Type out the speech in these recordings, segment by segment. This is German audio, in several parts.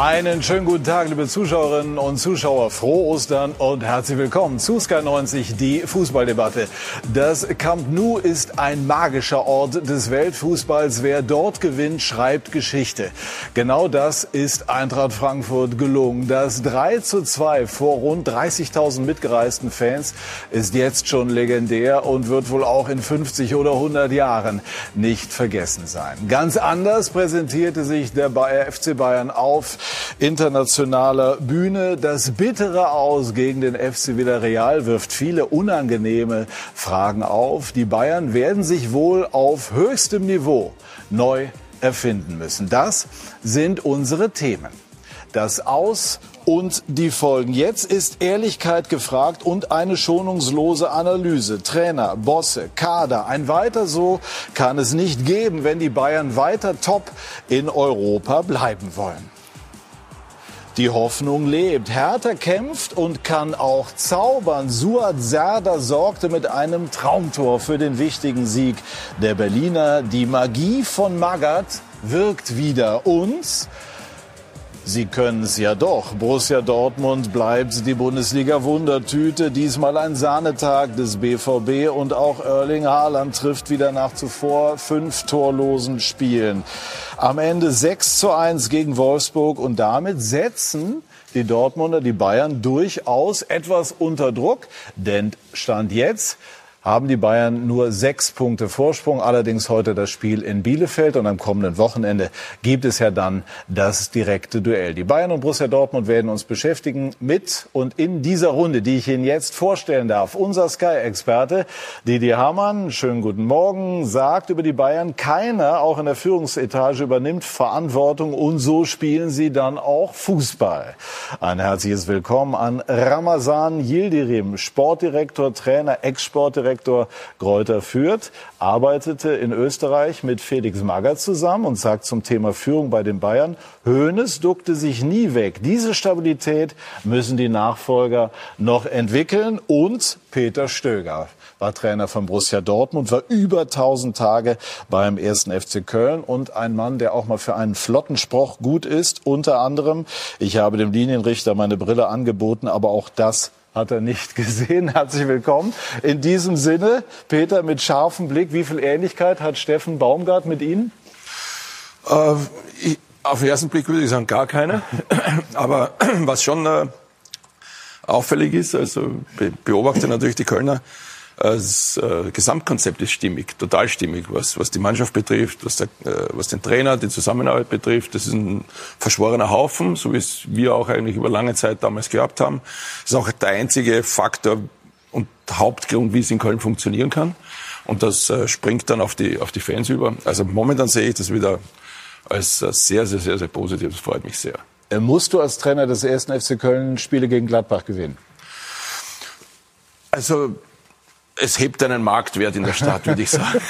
Einen schönen guten Tag, liebe Zuschauerinnen und Zuschauer. Frohe Ostern und herzlich willkommen zu Sky 90, die Fußballdebatte. Das Camp Nou ist ein magischer Ort des Weltfußballs. Wer dort gewinnt, schreibt Geschichte. Genau das ist Eintracht Frankfurt gelungen. Das 3 zu 2 vor rund 30.000 mitgereisten Fans ist jetzt schon legendär und wird wohl auch in 50 oder 100 Jahren nicht vergessen sein. Ganz anders präsentierte sich der FC Bayern auf internationaler Bühne. Das bittere Aus gegen den FC Villarreal wirft viele unangenehme Fragen auf. Die Bayern werden sich wohl auf höchstem Niveau neu erfinden müssen. Das sind unsere Themen. Das Aus und die Folgen. Jetzt ist Ehrlichkeit gefragt und eine schonungslose Analyse. Trainer, Bosse, Kader. Ein weiter so kann es nicht geben, wenn die Bayern weiter top in Europa bleiben wollen. Die Hoffnung lebt. Hertha kämpft und kann auch zaubern. Suat Serdar sorgte mit einem Traumtor für den wichtigen Sieg der Berliner. Die Magie von Magath wirkt wieder. uns. Sie können es ja doch. Borussia Dortmund bleibt die Bundesliga-Wundertüte. Diesmal ein Sahnetag des BVB und auch Erling Haaland trifft wieder nach zuvor fünf torlosen Spielen. Am Ende 6 zu 1 gegen Wolfsburg und damit setzen die Dortmunder die Bayern durchaus etwas unter Druck. Denn Stand jetzt haben die Bayern nur sechs Punkte Vorsprung. Allerdings heute das Spiel in Bielefeld und am kommenden Wochenende gibt es ja dann das direkte Duell. Die Bayern und Borussia Dortmund werden uns beschäftigen mit und in dieser Runde, die ich Ihnen jetzt vorstellen darf. Unser Sky-Experte Didier Hamann, schönen guten Morgen, sagt über die Bayern, keiner, auch in der Führungsetage, übernimmt Verantwortung und so spielen sie dann auch Fußball. Ein herzliches Willkommen an Ramazan Yildirim, Sportdirektor, Trainer, Ex-Sportdirektor Sportdirektor Gräuter Fürth, arbeitete in Österreich mit Felix Magath zusammen und sagt zum Thema Führung bei den Bayern, Hoeneß duckte sich nie weg. Diese Stabilität müssen die Nachfolger noch entwickeln und Peter Stöger war Trainer von Borussia Dortmund, war über 1000 Tage beim ersten FC Köln und ein Mann, der auch mal für einen flotten Spruch gut ist. Unter anderem, ich habe dem Linienrichter meine Brille angeboten, aber auch das hat er nicht gesehen. Herzlich willkommen. In diesem Sinne, Peter, mit scharfem Blick, wie viel Ähnlichkeit hat Steffen Baumgart mit Ihnen? Äh, ich, auf den ersten Blick würde ich sagen, gar keine. Aber was schon äh, auffällig ist, also be beobachte natürlich die Kölner, das äh, Gesamtkonzept ist stimmig, total stimmig, was, was die Mannschaft betrifft, was, der, äh, was den Trainer, die Zusammenarbeit betrifft. Das ist ein verschworener Haufen, so wie es wir auch eigentlich über lange Zeit damals gehabt haben. Das ist auch der einzige Faktor und Hauptgrund, wie es in Köln funktionieren kann. Und das äh, springt dann auf die, auf die Fans über. Also momentan sehe ich das wieder als sehr, sehr, sehr, sehr positiv. Das freut mich sehr. Musst du als Trainer des ersten FC Köln Spiele gegen Gladbach gewinnen? Also es hebt einen Marktwert in der Stadt, würde ich sagen.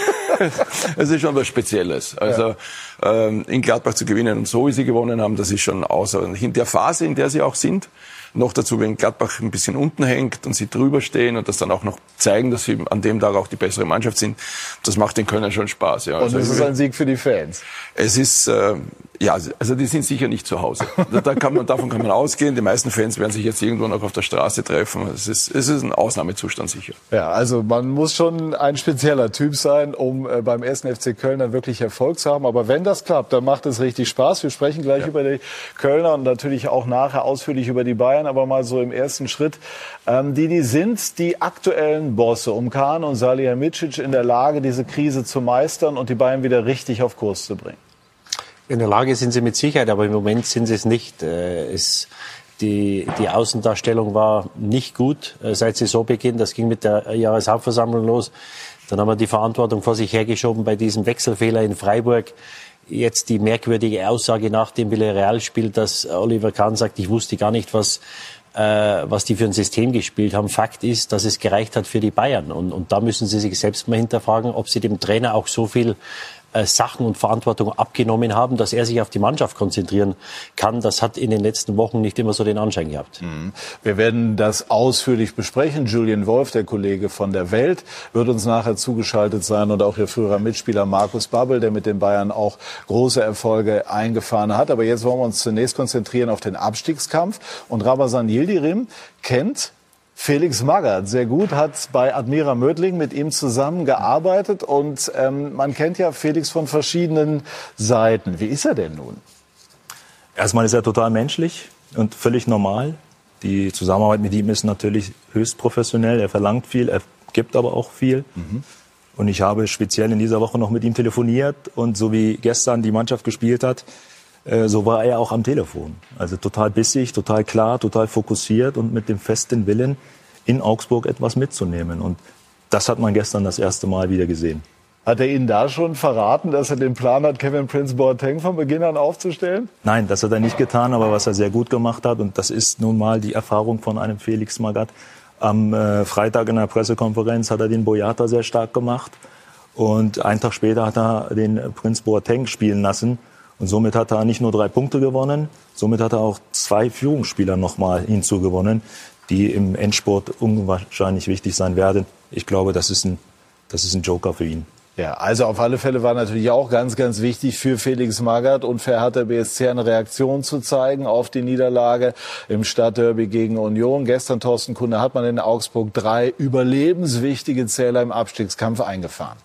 Es ist schon was Spezielles. Also ähm, in Gladbach zu gewinnen und so wie sie gewonnen haben, das ist schon außerordentlich. In der Phase, in der sie auch sind, noch dazu, wenn Gladbach ein bisschen unten hängt und sie drüber stehen und das dann auch noch zeigen, dass sie an dem Tag auch die bessere Mannschaft sind, das macht den Kölnern schon Spaß. Ja. Und also, es ist ein Sieg für die Fans. Es ist, äh, ja, also die sind sicher nicht zu Hause. Da kann man, davon kann man ausgehen. Die meisten Fans werden sich jetzt irgendwo noch auf der Straße treffen. Es ist, es ist ein Ausnahmezustand sicher. Ja, also man muss schon ein spezieller Typ sein, um äh, beim ersten FC Köln dann wirklich Erfolg zu haben. Aber wenn das klappt, dann macht es richtig Spaß. Wir sprechen gleich ja. über die Kölner und natürlich auch nachher ausführlich über die Bayern. Aber mal so im ersten Schritt. Ähm, die, die sind die aktuellen Bosse um Kahn und Salihamidzic in der Lage, diese Krise zu meistern und die Bayern wieder richtig auf Kurs zu bringen. In der Lage sind sie mit Sicherheit, aber im Moment sind sie es nicht. Äh, es, die, die Außendarstellung war nicht gut äh, seit Saisonbeginn. Das ging mit der Jahreshauptversammlung los. Dann haben wir die Verantwortung vor sich hergeschoben bei diesem Wechselfehler in Freiburg. Jetzt die merkwürdige Aussage nach dem Villarreal spielt, dass Oliver Kahn sagt, ich wusste gar nicht, was, äh, was die für ein System gespielt haben. Fakt ist, dass es gereicht hat für die Bayern. Und, und da müssen sie sich selbst mal hinterfragen, ob sie dem Trainer auch so viel Sachen und Verantwortung abgenommen haben, dass er sich auf die Mannschaft konzentrieren kann. Das hat in den letzten Wochen nicht immer so den Anschein gehabt. Mhm. Wir werden das ausführlich besprechen. Julian Wolf, der Kollege von der Welt, wird uns nachher zugeschaltet sein und auch ihr früherer Mitspieler Markus Babbel, der mit den Bayern auch große Erfolge eingefahren hat. Aber jetzt wollen wir uns zunächst konzentrieren auf den Abstiegskampf. Und Ramazan Yildirim kennt Felix Magath sehr gut, hat bei Admira Mödling mit ihm zusammengearbeitet und ähm, man kennt ja Felix von verschiedenen Seiten. Wie ist er denn nun? Erstmal ist er total menschlich und völlig normal. Die Zusammenarbeit mit ihm ist natürlich höchst professionell. Er verlangt viel, er gibt aber auch viel. Mhm. Und ich habe speziell in dieser Woche noch mit ihm telefoniert und so wie gestern die Mannschaft gespielt hat, so war er auch am Telefon. Also total bissig, total klar, total fokussiert und mit dem festen Willen, in Augsburg etwas mitzunehmen. Und das hat man gestern das erste Mal wieder gesehen. Hat er Ihnen da schon verraten, dass er den Plan hat, Kevin Prince Boateng von Beginn an aufzustellen? Nein, das hat er nicht getan, aber was er sehr gut gemacht hat, und das ist nun mal die Erfahrung von einem Felix Magath, am äh, Freitag in der Pressekonferenz hat er den Boyata sehr stark gemacht. Und einen Tag später hat er den Prince Boateng spielen lassen. Und somit hat er nicht nur drei Punkte gewonnen, somit hat er auch zwei Führungsspieler nochmal hinzugewonnen, die im Endsport unwahrscheinlich wichtig sein werden. Ich glaube, das ist ein, das ist ein Joker für ihn. Ja, also auf alle Fälle war natürlich auch ganz, ganz wichtig für Felix Magath und für Hertha BSC eine Reaktion zu zeigen auf die Niederlage im Stadtderby gegen Union. Gestern, Thorsten Kunde, hat man in Augsburg drei überlebenswichtige Zähler im Abstiegskampf eingefahren.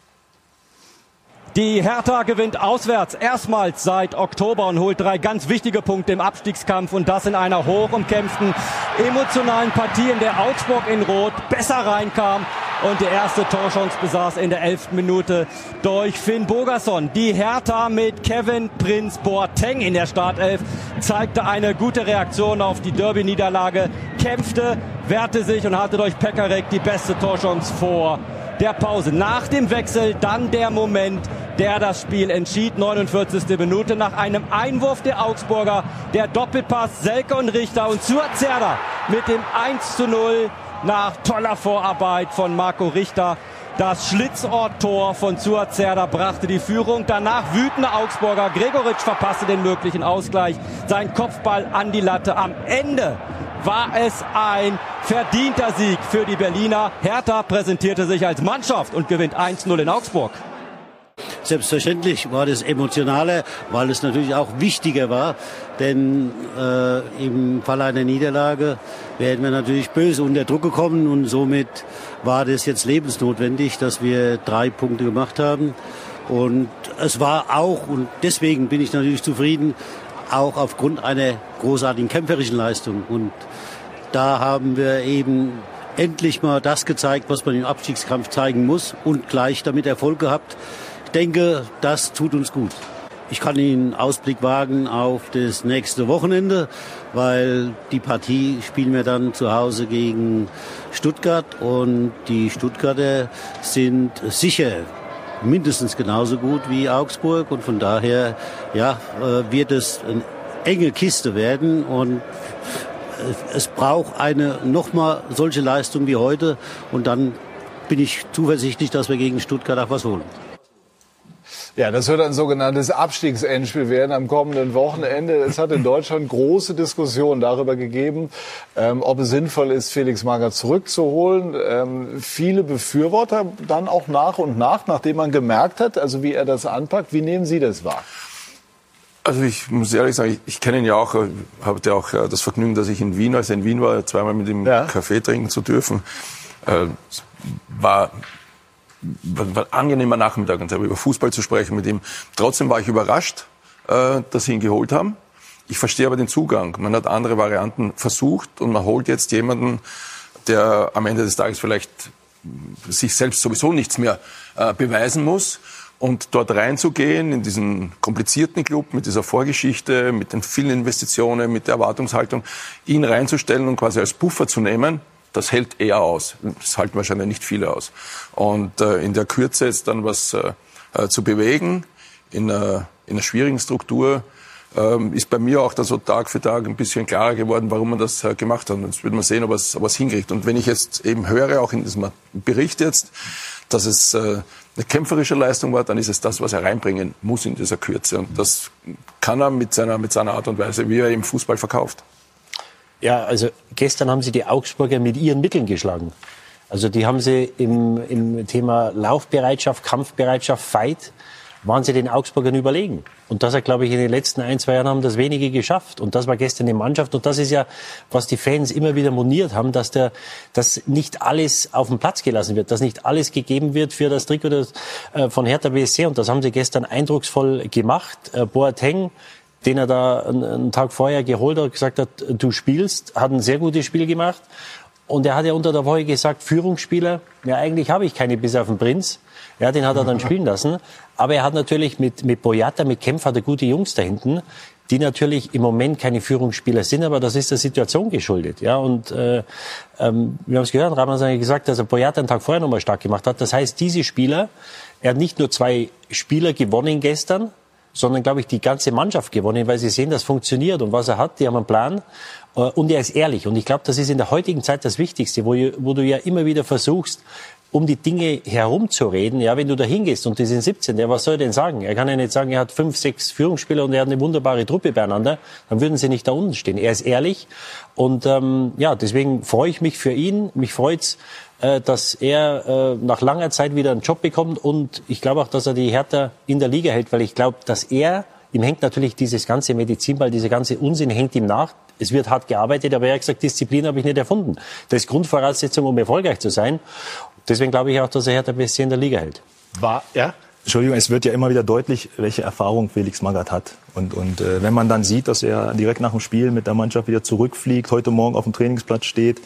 Die Hertha gewinnt auswärts erstmals seit Oktober und holt drei ganz wichtige Punkte im Abstiegskampf und das in einer hoch umkämpften, emotionalen Partie, in der Augsburg in Rot besser reinkam und die erste Torchance besaß in der elften Minute durch Finn Bogerson. Die Hertha mit Kevin Prinz Boateng in der Startelf zeigte eine gute Reaktion auf die Derby-Niederlage, kämpfte, wehrte sich und hatte durch Pekarek die beste Torchance vor der Pause. Nach dem Wechsel dann der Moment, der das Spiel entschied. 49. Minute nach einem Einwurf der Augsburger. Der Doppelpass Selke und Richter und zur Zerda mit dem 1 zu 0 nach toller Vorarbeit von Marco Richter. Das Schlitzort-Tor von Zuazerda brachte die Führung. Danach wütende Augsburger. Gregoritsch verpasste den möglichen Ausgleich. Sein Kopfball an die Latte. Am Ende war es ein verdienter Sieg für die Berliner. Hertha präsentierte sich als Mannschaft und gewinnt 1-0 in Augsburg. Selbstverständlich war das emotionaler, weil es natürlich auch wichtiger war, denn äh, im Fall einer Niederlage werden wir natürlich böse unter Druck gekommen und somit war das jetzt lebensnotwendig, dass wir drei Punkte gemacht haben. Und es war auch, und deswegen bin ich natürlich zufrieden, auch aufgrund einer großartigen kämpferischen Leistung. Und da haben wir eben endlich mal das gezeigt, was man im Abstiegskampf zeigen muss und gleich damit Erfolg gehabt denke, das tut uns gut. Ich kann Ihnen Ausblick wagen auf das nächste Wochenende, weil die Partie spielen wir dann zu Hause gegen Stuttgart und die Stuttgarter sind sicher mindestens genauso gut wie Augsburg. Und von daher ja, äh, wird es eine enge Kiste werden. Und es braucht eine nochmal solche Leistung wie heute. Und dann bin ich zuversichtlich, dass wir gegen Stuttgart auch was holen. Ja, das wird ein sogenanntes Abstiegsendspiel werden am kommenden Wochenende. Es hat in Deutschland große Diskussionen darüber gegeben, ähm, ob es sinnvoll ist, Felix Magath zurückzuholen. Ähm, viele Befürworter dann auch nach und nach, nachdem man gemerkt hat, also wie er das anpackt. Wie nehmen Sie das wahr? Also ich muss ehrlich sagen, ich, ich kenne ihn ja auch, äh, hatte auch äh, das Vergnügen, dass ich in Wien, als er in Wien war, zweimal mit ihm ja. Kaffee trinken zu dürfen. Äh, war war, war angenehmer Nachmittag über Fußball zu sprechen mit ihm. Trotzdem war ich überrascht, äh, dass sie ihn geholt haben. Ich verstehe aber den Zugang. Man hat andere Varianten versucht und man holt jetzt jemanden, der am Ende des Tages vielleicht sich selbst sowieso nichts mehr äh, beweisen muss. Und dort reinzugehen in diesen komplizierten Club mit dieser Vorgeschichte, mit den vielen Investitionen, mit der Erwartungshaltung, ihn reinzustellen und quasi als Puffer zu nehmen, das hält er aus. Das halten wahrscheinlich nicht viele aus. Und äh, in der Kürze jetzt dann was äh, äh zu bewegen, in einer, in einer schwierigen Struktur, ähm, ist bei mir auch dann so Tag für Tag ein bisschen klarer geworden, warum man das äh, gemacht hat. Und jetzt wird man sehen, ob ob es hinkriegt. Und wenn ich jetzt eben höre, auch in diesem Bericht jetzt, dass es äh, eine kämpferische Leistung war, dann ist es das, was er reinbringen muss in dieser Kürze. Und das kann er mit seiner, mit seiner Art und Weise, wie er im Fußball verkauft. Ja, also gestern haben sie die Augsburger mit ihren Mitteln geschlagen. Also die haben sie im, im Thema Laufbereitschaft, Kampfbereitschaft, Fight, waren sie den Augsburgern überlegen. Und das hat, glaube ich, in den letzten ein, zwei Jahren haben das wenige geschafft. Und das war gestern die Mannschaft. Und das ist ja, was die Fans immer wieder moniert haben, dass der, dass nicht alles auf den Platz gelassen wird, dass nicht alles gegeben wird für das Trikot äh, von Hertha BSC. Und das haben sie gestern eindrucksvoll gemacht. Äh, Boateng, den er da einen, Tag vorher geholt hat, gesagt hat, du spielst, hat ein sehr gutes Spiel gemacht. Und er hat ja unter der Woche gesagt, Führungsspieler, ja eigentlich habe ich keine bis auf den Prinz. Ja, den hat er dann spielen lassen. Aber er hat natürlich mit, mit Boyata, mit Kempf hat er gute Jungs da hinten, die natürlich im Moment keine Führungsspieler sind, aber das ist der Situation geschuldet. Ja, und äh, ähm, wir haben es gehört, Rahman hat gesagt, dass er Boyata einen Tag vorher nochmal stark gemacht hat. Das heißt, diese Spieler, er hat nicht nur zwei Spieler gewonnen gestern, sondern, glaube ich, die ganze Mannschaft gewonnen, weil sie sehen, das funktioniert und was er hat, die haben einen Plan äh, und er ist ehrlich. Und ich glaube, das ist in der heutigen Zeit das Wichtigste, wo, wo du ja immer wieder versuchst, um die Dinge herumzureden. Ja, wenn du da hingehst und die sind 17, ja, was soll er denn sagen? Er kann ja nicht sagen, er hat fünf, sechs Führungsspieler und er hat eine wunderbare Truppe beieinander. Dann würden sie nicht da unten stehen. Er ist ehrlich und ähm, ja, deswegen freue ich mich für ihn. Mich freut's, äh, dass er äh, nach langer Zeit wieder einen Job bekommt und ich glaube auch, dass er die Hertha in der Liga hält, weil ich glaube, dass er ihm hängt natürlich dieses ganze Medizinball, dieser ganze Unsinn hängt ihm nach. Es wird hart gearbeitet, aber er hat gesagt, Disziplin habe ich nicht erfunden. Das ist Grundvoraussetzung, um erfolgreich zu sein. Deswegen glaube ich auch, dass er Hertha BSC in der Liga hält. War, ja? Entschuldigung, es wird ja immer wieder deutlich, welche Erfahrung Felix Magath hat. Und, und äh, wenn man dann sieht, dass er direkt nach dem Spiel mit der Mannschaft wieder zurückfliegt, heute Morgen auf dem Trainingsplatz steht,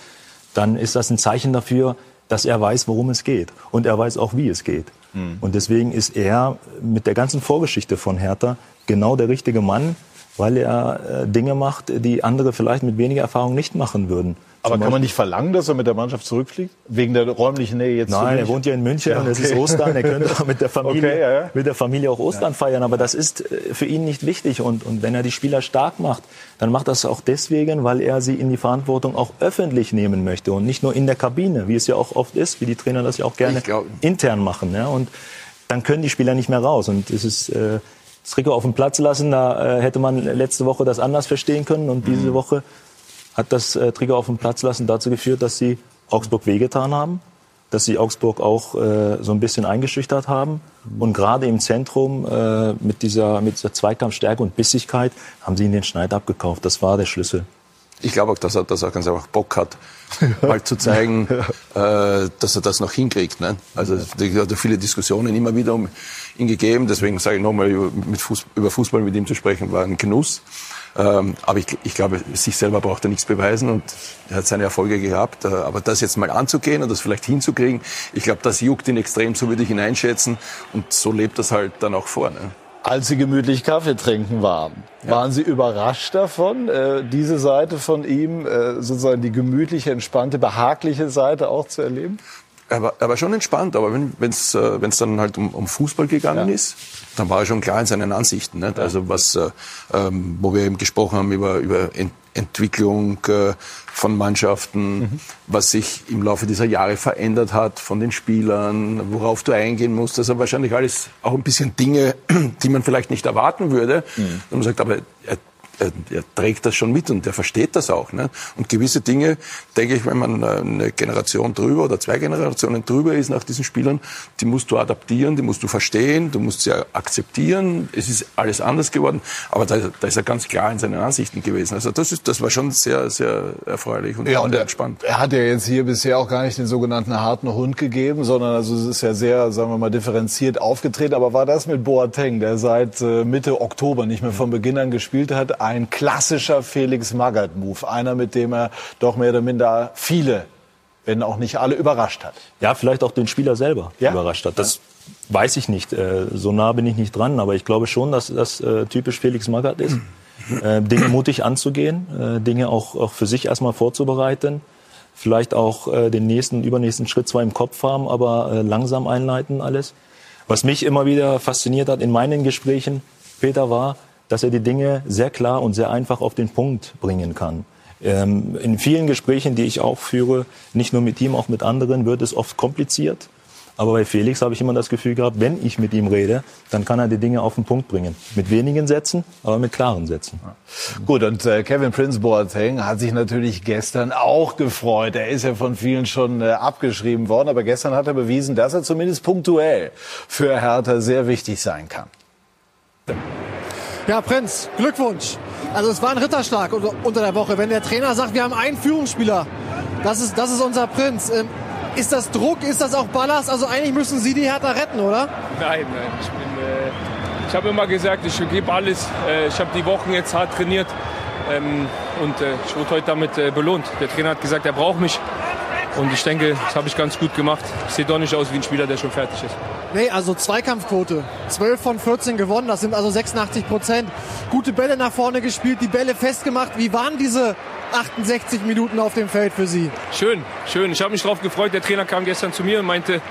dann ist das ein Zeichen dafür, dass er weiß, worum es geht. Und er weiß auch, wie es geht. Mhm. Und deswegen ist er mit der ganzen Vorgeschichte von Hertha genau der richtige Mann, weil er äh, Dinge macht, die andere vielleicht mit weniger Erfahrung nicht machen würden. Aber kann man nicht verlangen, dass er mit der Mannschaft zurückfliegt? Wegen der räumlichen Nähe jetzt Nein, er wohnt ja in München ja, okay. und es ist Ostern. Er könnte auch mit der Familie, okay, ja, ja. mit der Familie auch Ostern feiern. Aber das ist äh, für ihn nicht wichtig. Und, und wenn er die Spieler stark macht, dann macht das auch deswegen, weil er sie in die Verantwortung auch öffentlich nehmen möchte und nicht nur in der Kabine, wie es ja auch oft ist, wie die Trainer das ja auch gerne intern machen. Ja? Und dann können die Spieler nicht mehr raus. Und es ist äh, das Trikot auf dem Platz lassen. Da äh, hätte man letzte Woche das anders verstehen können. Und diese mhm. Woche hat das äh, Trigger auf dem Platz lassen dazu geführt, dass sie Augsburg wehgetan haben, dass sie Augsburg auch äh, so ein bisschen eingeschüchtert haben. Und gerade im Zentrum äh, mit, dieser, mit dieser Zweikampfstärke und Bissigkeit haben sie ihnen den Schneid abgekauft. Das war der Schlüssel. Ich glaube auch, dass er, dass er ganz einfach Bock hat, mal zu zeigen, äh, dass er das noch hinkriegt. Ne? Also es hat viele Diskussionen immer wieder um ihn gegeben. Deswegen sage ich nochmal, über Fußball mit ihm zu sprechen, war ein Genuss. Ähm, aber ich, ich, glaube, sich selber braucht er nichts beweisen und er hat seine Erfolge gehabt. Äh, aber das jetzt mal anzugehen und das vielleicht hinzukriegen, ich glaube, das juckt ihn extrem, so würde ich ihn einschätzen. Und so lebt das halt dann auch vor. Ne? Als Sie gemütlich Kaffee trinken waren, ja. waren Sie überrascht davon, äh, diese Seite von ihm, äh, sozusagen die gemütliche, entspannte, behagliche Seite auch zu erleben? Er war, er war schon entspannt, aber wenn es äh, wenn's dann halt um, um Fußball gegangen ja. ist, dann war er schon klar in seinen Ansichten. Nicht? Also was, äh, ähm, wo wir eben gesprochen haben über, über Ent Entwicklung äh, von Mannschaften, mhm. was sich im Laufe dieser Jahre verändert hat von den Spielern, worauf du eingehen musst. Also wahrscheinlich alles auch ein bisschen Dinge, die man vielleicht nicht erwarten würde. Mhm. Und man sagt, aber er er, er, trägt das schon mit und er versteht das auch. Ne? Und gewisse Dinge, denke ich, wenn man eine Generation drüber oder zwei Generationen drüber ist nach diesen Spielern, die musst du adaptieren, die musst du verstehen, du musst sie akzeptieren. Es ist alles anders geworden, aber da, da ist er ganz klar in seinen Ansichten gewesen. Also das, ist, das war schon sehr, sehr erfreulich und, ja, und er, entspannt. Er hat ja jetzt hier bisher auch gar nicht den sogenannten harten Hund gegeben, sondern also es ist ja sehr, sagen wir mal, differenziert aufgetreten. Aber war das mit Boateng, der seit äh, Mitte Oktober nicht mehr von Beginn an gespielt hat, ein klassischer Felix Magath-Move. Einer, mit dem er doch mehr oder minder viele, wenn auch nicht alle, überrascht hat. Ja, vielleicht auch den Spieler selber ja? überrascht hat. Das ja. weiß ich nicht. Äh, so nah bin ich nicht dran. Aber ich glaube schon, dass das äh, typisch Felix Magath ist. Äh, Dinge mutig anzugehen, Dinge auch, auch für sich erstmal vorzubereiten. Vielleicht auch den nächsten, übernächsten Schritt zwar im Kopf haben, aber langsam einleiten alles. Was mich immer wieder fasziniert hat in meinen Gesprächen, Peter, war, dass er die Dinge sehr klar und sehr einfach auf den Punkt bringen kann. Ähm, in vielen Gesprächen, die ich auch führe, nicht nur mit ihm, auch mit anderen, wird es oft kompliziert. Aber bei Felix habe ich immer das Gefühl gehabt, wenn ich mit ihm rede, dann kann er die Dinge auf den Punkt bringen. Mit wenigen Sätzen, aber mit klaren Sätzen. Gut, und äh, Kevin Prince Boateng hat sich natürlich gestern auch gefreut. Er ist ja von vielen schon äh, abgeschrieben worden, aber gestern hat er bewiesen, dass er zumindest punktuell für Hertha sehr wichtig sein kann. Ja, Prinz, Glückwunsch. Also es war ein Ritterschlag unter der Woche. Wenn der Trainer sagt, wir haben einen Führungsspieler, das ist, das ist unser Prinz. Ähm, ist das Druck, ist das auch Ballast? Also eigentlich müssen Sie die Hertha retten, oder? Nein, nein. Ich, äh, ich habe immer gesagt, ich gebe alles. Äh, ich habe die Wochen jetzt hart trainiert ähm, und äh, ich wurde heute damit äh, belohnt. Der Trainer hat gesagt, er braucht mich. Und ich denke, das habe ich ganz gut gemacht. Ich sehe doch nicht aus wie ein Spieler, der schon fertig ist. Nee, also Zweikampfquote. 12 von 14 gewonnen, das sind also 86 Prozent. Gute Bälle nach vorne gespielt, die Bälle festgemacht. Wie waren diese 68 Minuten auf dem Feld für Sie? Schön, schön. Ich habe mich darauf gefreut. Der Trainer kam gestern zu mir und meinte,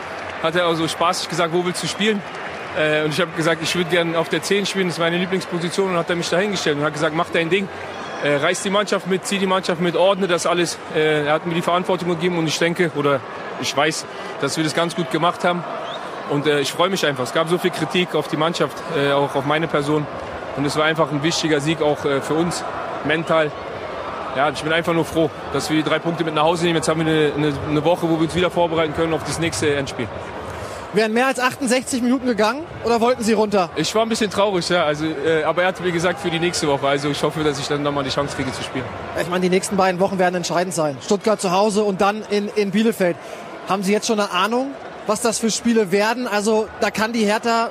hat er also spaßig gesagt, wo willst du spielen? Äh, und ich habe gesagt, ich würde gerne auf der 10 spielen, das ist meine Lieblingsposition. Und hat er mich dahingestellt und hat gesagt, mach dein Ding. Äh, reißt die Mannschaft mit, zieh die Mannschaft mit, ordne das alles. Äh, er hat mir die Verantwortung gegeben und ich denke, oder ich weiß, dass wir das ganz gut gemacht haben. Und äh, ich freue mich einfach. Es gab so viel Kritik auf die Mannschaft, äh, auch auf meine Person. Und es war einfach ein wichtiger Sieg auch äh, für uns, mental. Ja, ich bin einfach nur froh, dass wir die drei Punkte mit nach Hause nehmen. Jetzt haben wir eine, eine, eine Woche, wo wir uns wieder vorbereiten können auf das nächste Endspiel. Wären mehr als 68 Minuten gegangen oder wollten Sie runter? Ich war ein bisschen traurig, ja. Also, äh, aber er hat mir gesagt für die nächste Woche. Also ich hoffe, dass ich dann nochmal die Chance kriege zu spielen. Ich meine, die nächsten beiden Wochen werden entscheidend sein. Stuttgart zu Hause und dann in, in Bielefeld. Haben Sie jetzt schon eine Ahnung, was das für Spiele werden? Also da kann die Hertha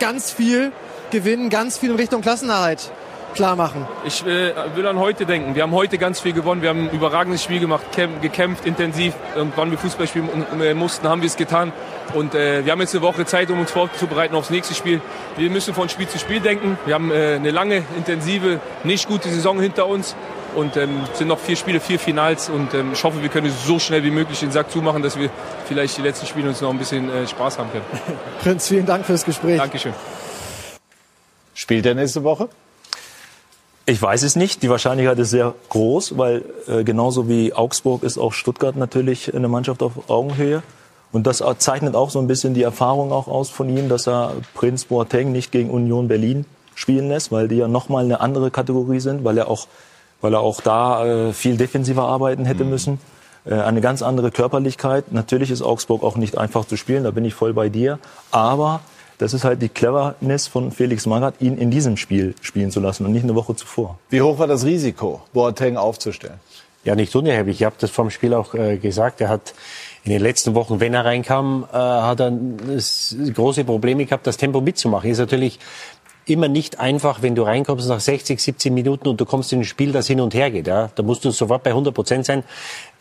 ganz viel gewinnen, ganz viel in Richtung Klassenerhalt klar machen? Ich äh, will an heute denken. Wir haben heute ganz viel gewonnen. Wir haben ein überragendes Spiel gemacht, gekämpft intensiv. Und wann wir Fußball spielen äh, mussten, haben wir es getan. Und äh, wir haben jetzt eine Woche Zeit, um uns vorzubereiten aufs nächste Spiel. Wir müssen von Spiel zu Spiel denken. Wir haben äh, eine lange, intensive, nicht gute Saison hinter uns. Und ähm, sind noch vier Spiele, vier Finals. Und ähm, ich hoffe, wir können so schnell wie möglich den Sack zumachen, dass wir vielleicht die letzten Spiele uns noch ein bisschen äh, Spaß haben können. Prinz, vielen Dank fürs Gespräch. Dankeschön. Spielt er nächste Woche? Ich weiß es nicht. Die Wahrscheinlichkeit ist sehr groß, weil äh, genauso wie Augsburg ist auch Stuttgart natürlich eine Mannschaft auf Augenhöhe. Und das zeichnet auch so ein bisschen die Erfahrung auch aus von ihm, dass er Prinz Boateng nicht gegen Union Berlin spielen lässt, weil die ja nochmal eine andere Kategorie sind, weil er auch, weil er auch da äh, viel defensiver arbeiten hätte mhm. müssen. Äh, eine ganz andere Körperlichkeit. Natürlich ist Augsburg auch nicht einfach zu spielen, da bin ich voll bei dir. Aber das ist halt die Cleverness von Felix Magath, ihn in diesem Spiel spielen zu lassen und nicht eine Woche zuvor. Wie hoch war das Risiko, Boateng aufzustellen? Ja, nicht unerheblich. Ich habe das vom Spiel auch äh, gesagt. Er hat in den letzten Wochen, wenn er reinkam, äh, hat er große Probleme gehabt, das Tempo mitzumachen. Ist natürlich immer nicht einfach, wenn du reinkommst nach 60, 70 Minuten und du kommst in ein Spiel, das hin und her geht. Ja? Da musst du sofort bei 100 Prozent sein.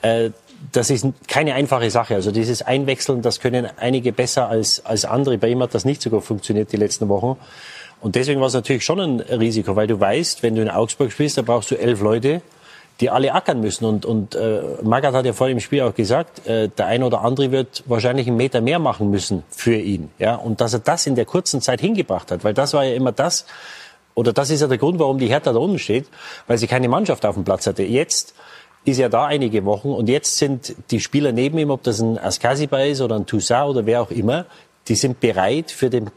Äh, das ist keine einfache Sache. Also dieses Einwechseln, das können einige besser als, als andere. Bei ihm hat das nicht so gut funktioniert die letzten Wochen. Und deswegen war es natürlich schon ein Risiko, weil du weißt, wenn du in Augsburg spielst, da brauchst du elf Leute, die alle ackern müssen. Und, und äh, Magath hat ja vor dem Spiel auch gesagt, äh, der eine oder andere wird wahrscheinlich einen Meter mehr machen müssen für ihn. Ja? Und dass er das in der kurzen Zeit hingebracht hat, weil das war ja immer das, oder das ist ja der Grund, warum die Hertha da unten steht, weil sie keine Mannschaft auf dem Platz hatte. Jetzt ist ja da einige Wochen und jetzt sind die Spieler neben ihm, ob das ein Askasiba ist oder ein Toussaint oder wer auch immer, die sind bereit für den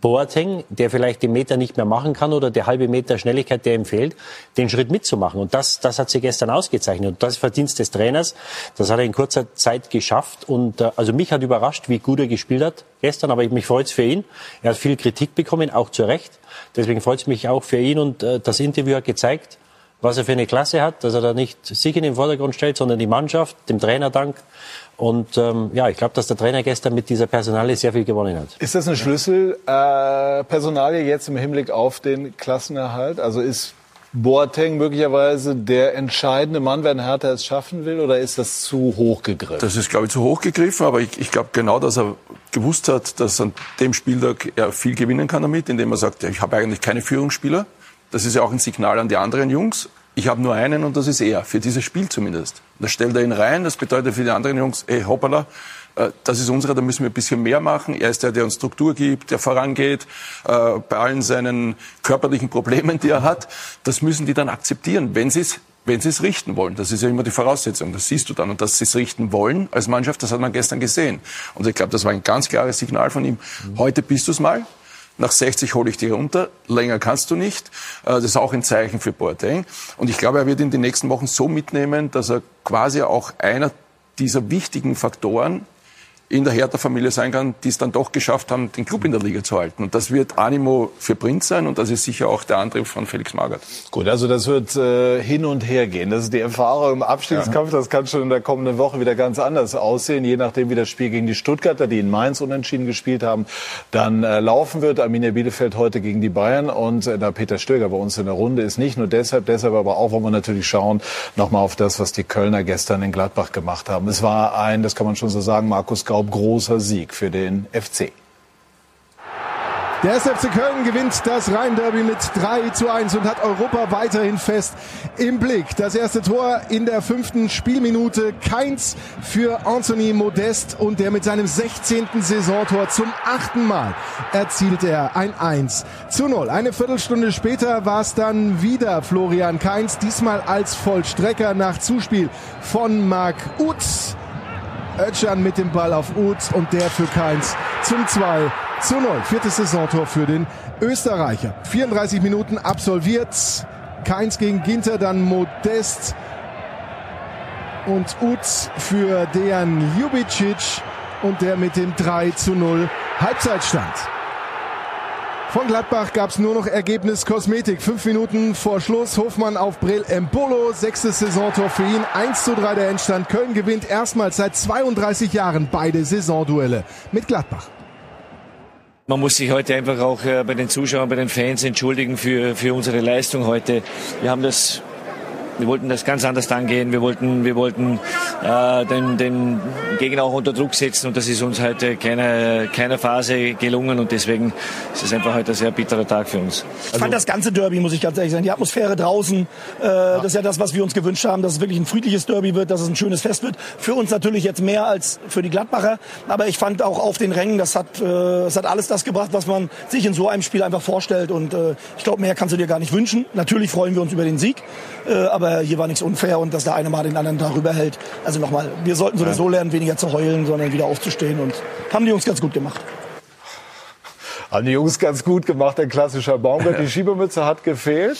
Boateng, der vielleicht den Meter nicht mehr machen kann oder der halbe Meter Schnelligkeit, der ihm fehlt, den Schritt mitzumachen. Und das, das hat sie gestern ausgezeichnet. Und das ist Verdienst des Trainers. Das hat er in kurzer Zeit geschafft. Und äh, also mich hat überrascht, wie gut er gespielt hat gestern. Aber mich freut es für ihn. Er hat viel Kritik bekommen, auch zu Recht. Deswegen freut es mich auch für ihn. Und äh, das Interview hat gezeigt, was er für eine Klasse hat, dass er da nicht sich in den Vordergrund stellt, sondern die Mannschaft, dem Trainer dankt. Und ähm, ja, ich glaube, dass der Trainer gestern mit dieser Personalie sehr viel gewonnen hat. Ist das eine Schlüsselpersonalie äh, jetzt im Hinblick auf den Klassenerhalt? Also ist Boateng möglicherweise der entscheidende Mann, wenn Hertha es schaffen will, oder ist das zu hoch gegriffen? Das ist, glaube ich, zu hoch gegriffen, aber ich, ich glaube genau, dass er gewusst hat, dass an dem Spieltag er viel gewinnen kann damit, indem er sagt, ich habe eigentlich keine Führungsspieler. Das ist ja auch ein Signal an die anderen Jungs. Ich habe nur einen und das ist er, für dieses Spiel zumindest. Da stellt er ihn rein, das bedeutet für die anderen Jungs, ey, hoppala, äh, das ist unserer, da müssen wir ein bisschen mehr machen. Er ist der, der uns Struktur gibt, der vorangeht, äh, bei allen seinen körperlichen Problemen, die er hat. Das müssen die dann akzeptieren. Wenn sie es wenn sie es richten wollen. Das ist ja immer die Voraussetzung. Das siehst du dann. Und dass sie es richten wollen als Mannschaft, das hat man gestern gesehen. Und ich glaube, das war ein ganz klares Signal von ihm. Heute bist du es mal. Nach 60 hole ich dich runter. Länger kannst du nicht. Äh, das ist auch ein Zeichen für Boateng. Und ich glaube, er wird in den nächsten Wochen so mitnehmen, dass er quasi auch einer dieser wichtigen Faktoren in der Hertha-Familie sein kann, die es dann doch geschafft haben, den Club in der Liga zu halten. Und das wird Animo für Prinz sein und das ist sicher auch der Antrieb von Felix Magath. Gut, also das wird äh, hin und her gehen. Das ist die Erfahrung im Abstiegskampf. Ja. Das kann schon in der kommenden Woche wieder ganz anders aussehen, je nachdem, wie das Spiel gegen die Stuttgarter, die in Mainz unentschieden gespielt haben, dann äh, laufen wird. Arminia Bielefeld heute gegen die Bayern und äh, da Peter Stöger bei uns in der Runde ist nicht nur deshalb, deshalb aber auch, wollen wir natürlich schauen, nochmal auf das, was die Kölner gestern in Gladbach gemacht haben. Es war ein, das kann man schon so sagen, Markus Gau Straub großer Sieg für den FC. Der SFC Köln gewinnt das Rhein-Derby mit 3 zu 1 und hat Europa weiterhin fest im Blick. Das erste Tor in der fünften Spielminute. Keins für Anthony Modest und der mit seinem 16. Saisontor zum achten Mal erzielt er ein 1 zu 0. Eine Viertelstunde später war es dann wieder Florian Keins, diesmal als Vollstrecker nach Zuspiel von Marc Utz. Özcan mit dem Ball auf Uth und der für Keins zum 2 zu 0. Viertes Saisontor für den Österreicher. 34 Minuten absolviert. Keins gegen Ginter, dann Modest und Uth für Dejan Jubicic und der mit dem 3 zu 0 Halbzeitstand. Von Gladbach gab es nur noch Ergebnis Kosmetik. Fünf Minuten vor Schluss. Hofmann auf Brill Embolo. Sechstes Saisontor für ihn. 1 zu 3 der Endstand. Köln gewinnt erstmals seit 32 Jahren beide Saisonduelle mit Gladbach. Man muss sich heute einfach auch äh, bei den Zuschauern, bei den Fans entschuldigen für, für unsere Leistung heute. Wir haben das wir wollten das ganz anders angehen. Wir wollten, wir wollten äh, den, den Gegner auch unter Druck setzen und das ist uns heute keiner, keiner Phase gelungen und deswegen ist es einfach heute ein sehr bitterer Tag für uns. Ich fand das ganze Derby, muss ich ganz ehrlich sagen, die Atmosphäre draußen, äh, ja. das ist ja das, was wir uns gewünscht haben, dass es wirklich ein friedliches Derby wird, dass es ein schönes Fest wird. Für uns natürlich jetzt mehr als für die Gladbacher, aber ich fand auch auf den Rängen, das hat, äh, das hat alles das gebracht, was man sich in so einem Spiel einfach vorstellt und äh, ich glaube, mehr kannst du dir gar nicht wünschen. Natürlich freuen wir uns über den Sieg, äh, aber aber hier war nichts unfair und dass der eine mal den anderen darüber hält. Also nochmal, wir sollten sowieso ja. lernen, weniger zu heulen, sondern wieder aufzustehen und haben die Jungs ganz gut gemacht. Haben die Jungs ganz gut gemacht, ein klassischer Baumgart. Die Schiebermütze hat gefehlt.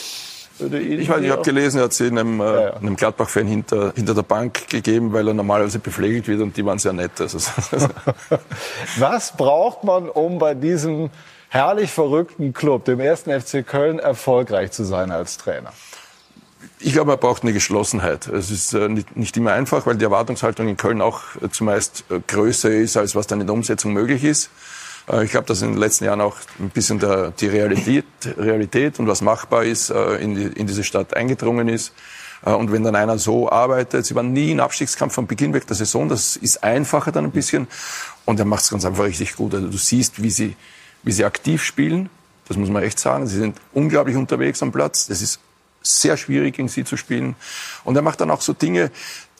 Ich meine, ich habe gelesen, er hat sie einem, äh, ja, ja. einem Gladbach-Fan hinter, hinter der Bank gegeben, weil er normalerweise bepflegelt wird und die waren sehr nett. Also, Was braucht man, um bei diesem herrlich verrückten Club, dem ersten FC Köln, erfolgreich zu sein als Trainer? Ich glaube, man braucht eine Geschlossenheit. Es ist äh, nicht, immer einfach, weil die Erwartungshaltung in Köln auch äh, zumeist äh, größer ist, als was dann in der Umsetzung möglich ist. Ich glaube, dass in den letzten Jahren auch ein bisschen der, die Realität, Realität und was machbar ist, in, die, in diese Stadt eingedrungen ist. Und wenn dann einer so arbeitet, sie waren nie in Abstiegskampf von Beginn weg der Saison, das ist einfacher dann ein bisschen. Und er macht es ganz einfach richtig gut. Also du siehst, wie sie, wie sie aktiv spielen. Das muss man echt sagen. Sie sind unglaublich unterwegs am Platz. Das ist sehr schwierig, gegen sie zu spielen. Und er macht dann auch so Dinge,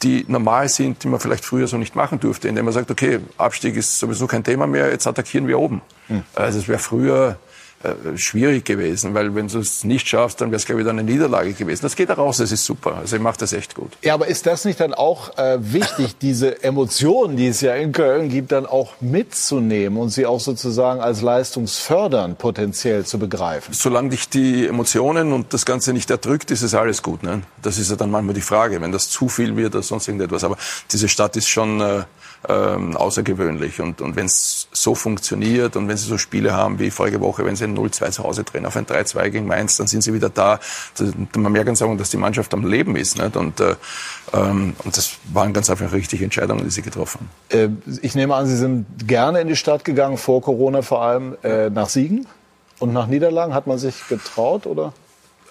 die normal sind, die man vielleicht früher so nicht machen durfte, indem er sagt, okay, Abstieg ist sowieso kein Thema mehr, jetzt attackieren wir oben. Hm. Also es wäre früher äh, schwierig gewesen, weil wenn du es nicht schaffst, dann wäre es glaube ich dann eine Niederlage gewesen. Das geht raus, das ist super. Also er macht das echt gut. Ja, aber ist das nicht dann auch äh, wichtig, diese Emotionen, die es ja in Köln gibt, dann auch mitzunehmen und sie auch sozusagen als leistungsfördernd potenziell zu begreifen? Solange dich die Emotionen und das Ganze nicht erdrückt, ist es alles gut. Ne? Das ist ja dann manchmal die Frage, wenn das zu viel wird oder sonst irgendetwas. Aber diese Stadt ist schon äh, ähm, außergewöhnlich. Und, und wenn es so funktioniert und wenn sie so Spiele haben wie vorige Woche, wenn sie ein 0-2 zu Hause drehen auf ein 3-2 gegen Mainz, dann sind sie wieder da. Man merkt ganz einfach, dass die Mannschaft am Leben ist. Nicht? Und, äh, ähm, und das waren ganz einfach richtige Entscheidungen, die sie getroffen haben. Äh, ich nehme an, Sie sind gerne in die Stadt gegangen, vor Corona vor allem, äh, nach Siegen und nach Niederlagen. Hat man sich getraut, oder?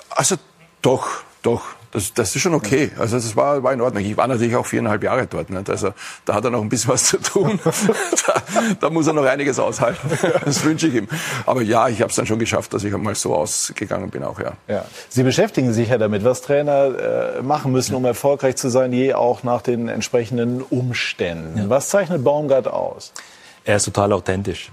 Also doch, doch. Das, das ist schon okay. Also das war, war in Ordnung. Ich war natürlich auch viereinhalb Jahre dort. Nicht? Also da hat er noch ein bisschen was zu tun. da, da muss er noch einiges aushalten. Das wünsche ich ihm. Aber ja, ich habe es dann schon geschafft, dass ich einmal so ausgegangen bin auch, ja. ja. Sie beschäftigen sich ja damit, was Trainer äh, machen müssen, um erfolgreich zu sein, je auch nach den entsprechenden Umständen. Ja. Was zeichnet Baumgart aus? Er ist total authentisch.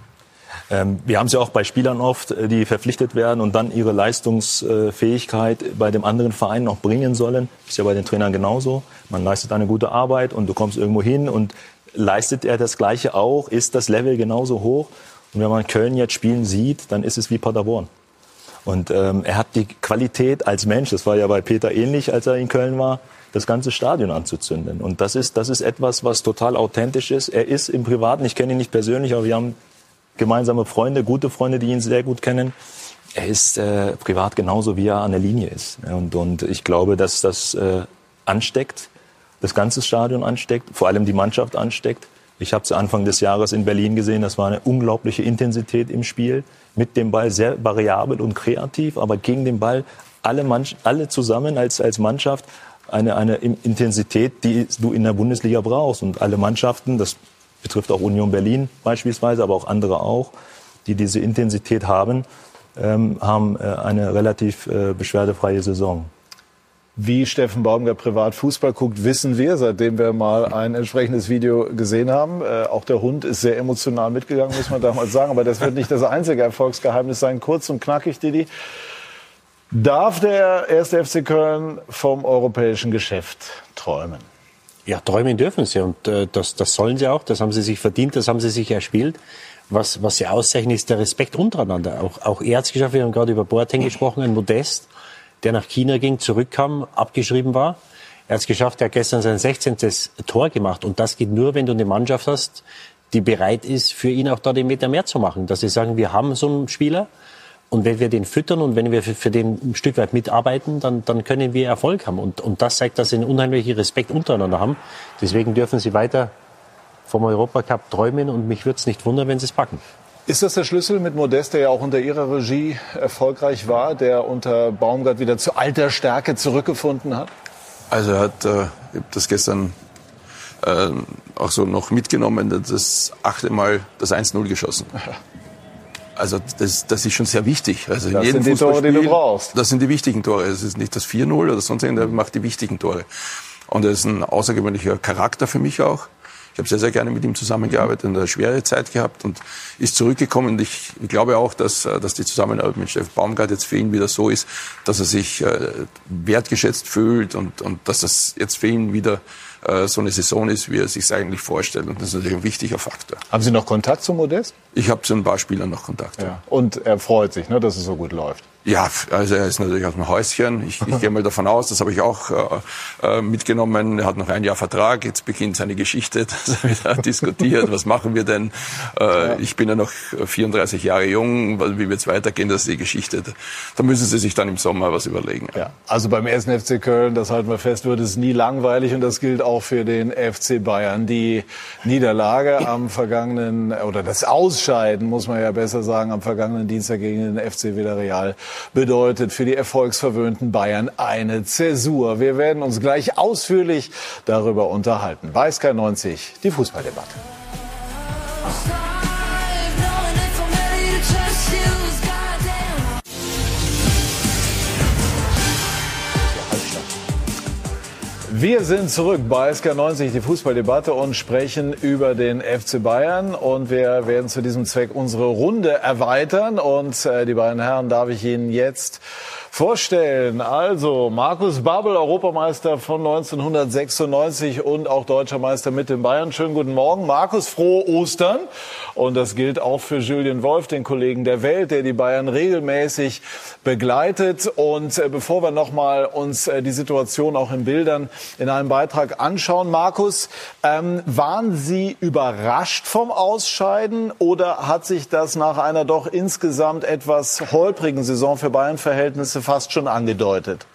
Ähm, wir haben es ja auch bei Spielern oft, äh, die verpflichtet werden und dann ihre Leistungsfähigkeit bei dem anderen Verein noch bringen sollen. Ist ja bei den Trainern genauso. Man leistet eine gute Arbeit und du kommst irgendwo hin und leistet er das Gleiche auch? Ist das Level genauso hoch? Und wenn man Köln jetzt spielen sieht, dann ist es wie Paderborn. Und ähm, er hat die Qualität als Mensch, das war ja bei Peter ähnlich, als er in Köln war, das ganze Stadion anzuzünden. Und das ist, das ist etwas, was total authentisch ist. Er ist im Privaten, ich kenne ihn nicht persönlich, aber wir haben gemeinsame Freunde, gute Freunde, die ihn sehr gut kennen. Er ist äh, privat genauso, wie er an der Linie ist. Und, und ich glaube, dass das äh, ansteckt, das ganze Stadion ansteckt, vor allem die Mannschaft ansteckt. Ich habe es Anfang des Jahres in Berlin gesehen, das war eine unglaubliche Intensität im Spiel. Mit dem Ball sehr variabel und kreativ, aber gegen den Ball alle, Mann, alle zusammen als, als Mannschaft eine, eine Intensität, die du in der Bundesliga brauchst. Und alle Mannschaften, das betrifft auch Union Berlin beispielsweise, aber auch andere auch, die diese Intensität haben, ähm, haben äh, eine relativ äh, beschwerdefreie Saison. Wie Steffen Baumgart privat Fußball guckt, wissen wir, seitdem wir mal ein entsprechendes Video gesehen haben. Äh, auch der Hund ist sehr emotional mitgegangen, muss man damals sagen. Aber das wird nicht das einzige Erfolgsgeheimnis sein. Kurz und knackig, Didi. Darf der erste FC Köln vom europäischen Geschäft träumen? Ja, träumen dürfen sie und äh, das, das sollen sie auch. Das haben sie sich verdient, das haben sie sich erspielt. Was, was sie auszeichnen, ist der Respekt untereinander. Auch, auch Erzgeschäft, wir haben gerade über Boateng gesprochen, ein Modest, der nach China ging, zurückkam, abgeschrieben war. Er hat es geschafft, er hat gestern sein 16. Tor gemacht. Und das geht nur, wenn du eine Mannschaft hast, die bereit ist, für ihn auch da den Meter mehr zu machen. Dass sie sagen, wir haben so einen Spieler, und wenn wir den füttern und wenn wir für, für den ein Stück weit mitarbeiten, dann, dann können wir Erfolg haben. Und, und das zeigt, dass sie einen unheimlichen Respekt untereinander haben. Deswegen dürfen sie weiter vom Europacup träumen und mich würde es nicht wundern, wenn sie es packen. Ist das der Schlüssel mit Modest, der ja auch unter Ihrer Regie erfolgreich war, der unter Baumgart wieder zu alter Stärke zurückgefunden hat? Also er hat, äh, ich habe das gestern äh, auch so noch mitgenommen, das achte Mal das 1-0 geschossen. Also das, das ist schon sehr wichtig. Also das in jedem sind die Tore, die du brauchst. Das sind die wichtigen Tore. Es ist nicht das 4-0 oder sonst irgendwas, der macht die wichtigen Tore. Und er ist ein außergewöhnlicher Charakter für mich auch. Ich habe sehr, sehr gerne mit ihm zusammengearbeitet, eine schwere Zeit gehabt und ist zurückgekommen. Und ich, ich glaube auch, dass, äh, dass die Zusammenarbeit mit Steff Baumgart jetzt für ihn wieder so ist, dass er sich äh, wertgeschätzt fühlt und, und dass das jetzt für ihn wieder äh, so eine Saison ist, wie er sich eigentlich vorstellt. Und das ist natürlich ein wichtiger Faktor. Haben Sie noch Kontakt zu Modest? Ich habe zu ein paar Spielern noch Kontakt. Ja. Und er freut sich, ne, dass es so gut läuft. Ja, also er ist natürlich aus dem Häuschen. Ich, ich gehe mal davon aus, das habe ich auch äh, äh, mitgenommen. Er hat noch ein Jahr Vertrag. Jetzt beginnt seine Geschichte. Das wird diskutiert. Was machen wir denn? Äh. Ich bin ja noch 34 Jahre jung. Wie wird es weitergehen? Das ist die Geschichte. Da müssen Sie sich dann im Sommer was überlegen. Ja. Also beim 1. FC Köln, das halten wir fest, wird es nie langweilig und das gilt auch für den FC Bayern. Die Niederlage am vergangenen oder das Ausscheiden, muss man ja besser sagen, am vergangenen Dienstag gegen den FC Villarreal bedeutet für die erfolgsverwöhnten Bayern eine Zäsur. Wir werden uns gleich ausführlich darüber unterhalten. Bei Sky 90 die Fußballdebatte. Wir sind zurück bei SK90, die Fußballdebatte und sprechen über den FC Bayern. Und wir werden zu diesem Zweck unsere Runde erweitern. Und äh, die beiden Herren darf ich Ihnen jetzt vorstellen. Also Markus Babbel, Europameister von 1996 und auch deutscher Meister mit den Bayern. Schönen guten Morgen. Markus, frohe Ostern. Und das gilt auch für Julian Wolf, den Kollegen der Welt, der die Bayern regelmäßig begleitet. Und äh, bevor wir nochmal uns äh, die Situation auch in Bildern in einem Beitrag anschauen, Markus, ähm, waren Sie überrascht vom Ausscheiden oder hat sich das nach einer doch insgesamt etwas holprigen Saison für Bayern-Verhältnisse fast schon angedeutet.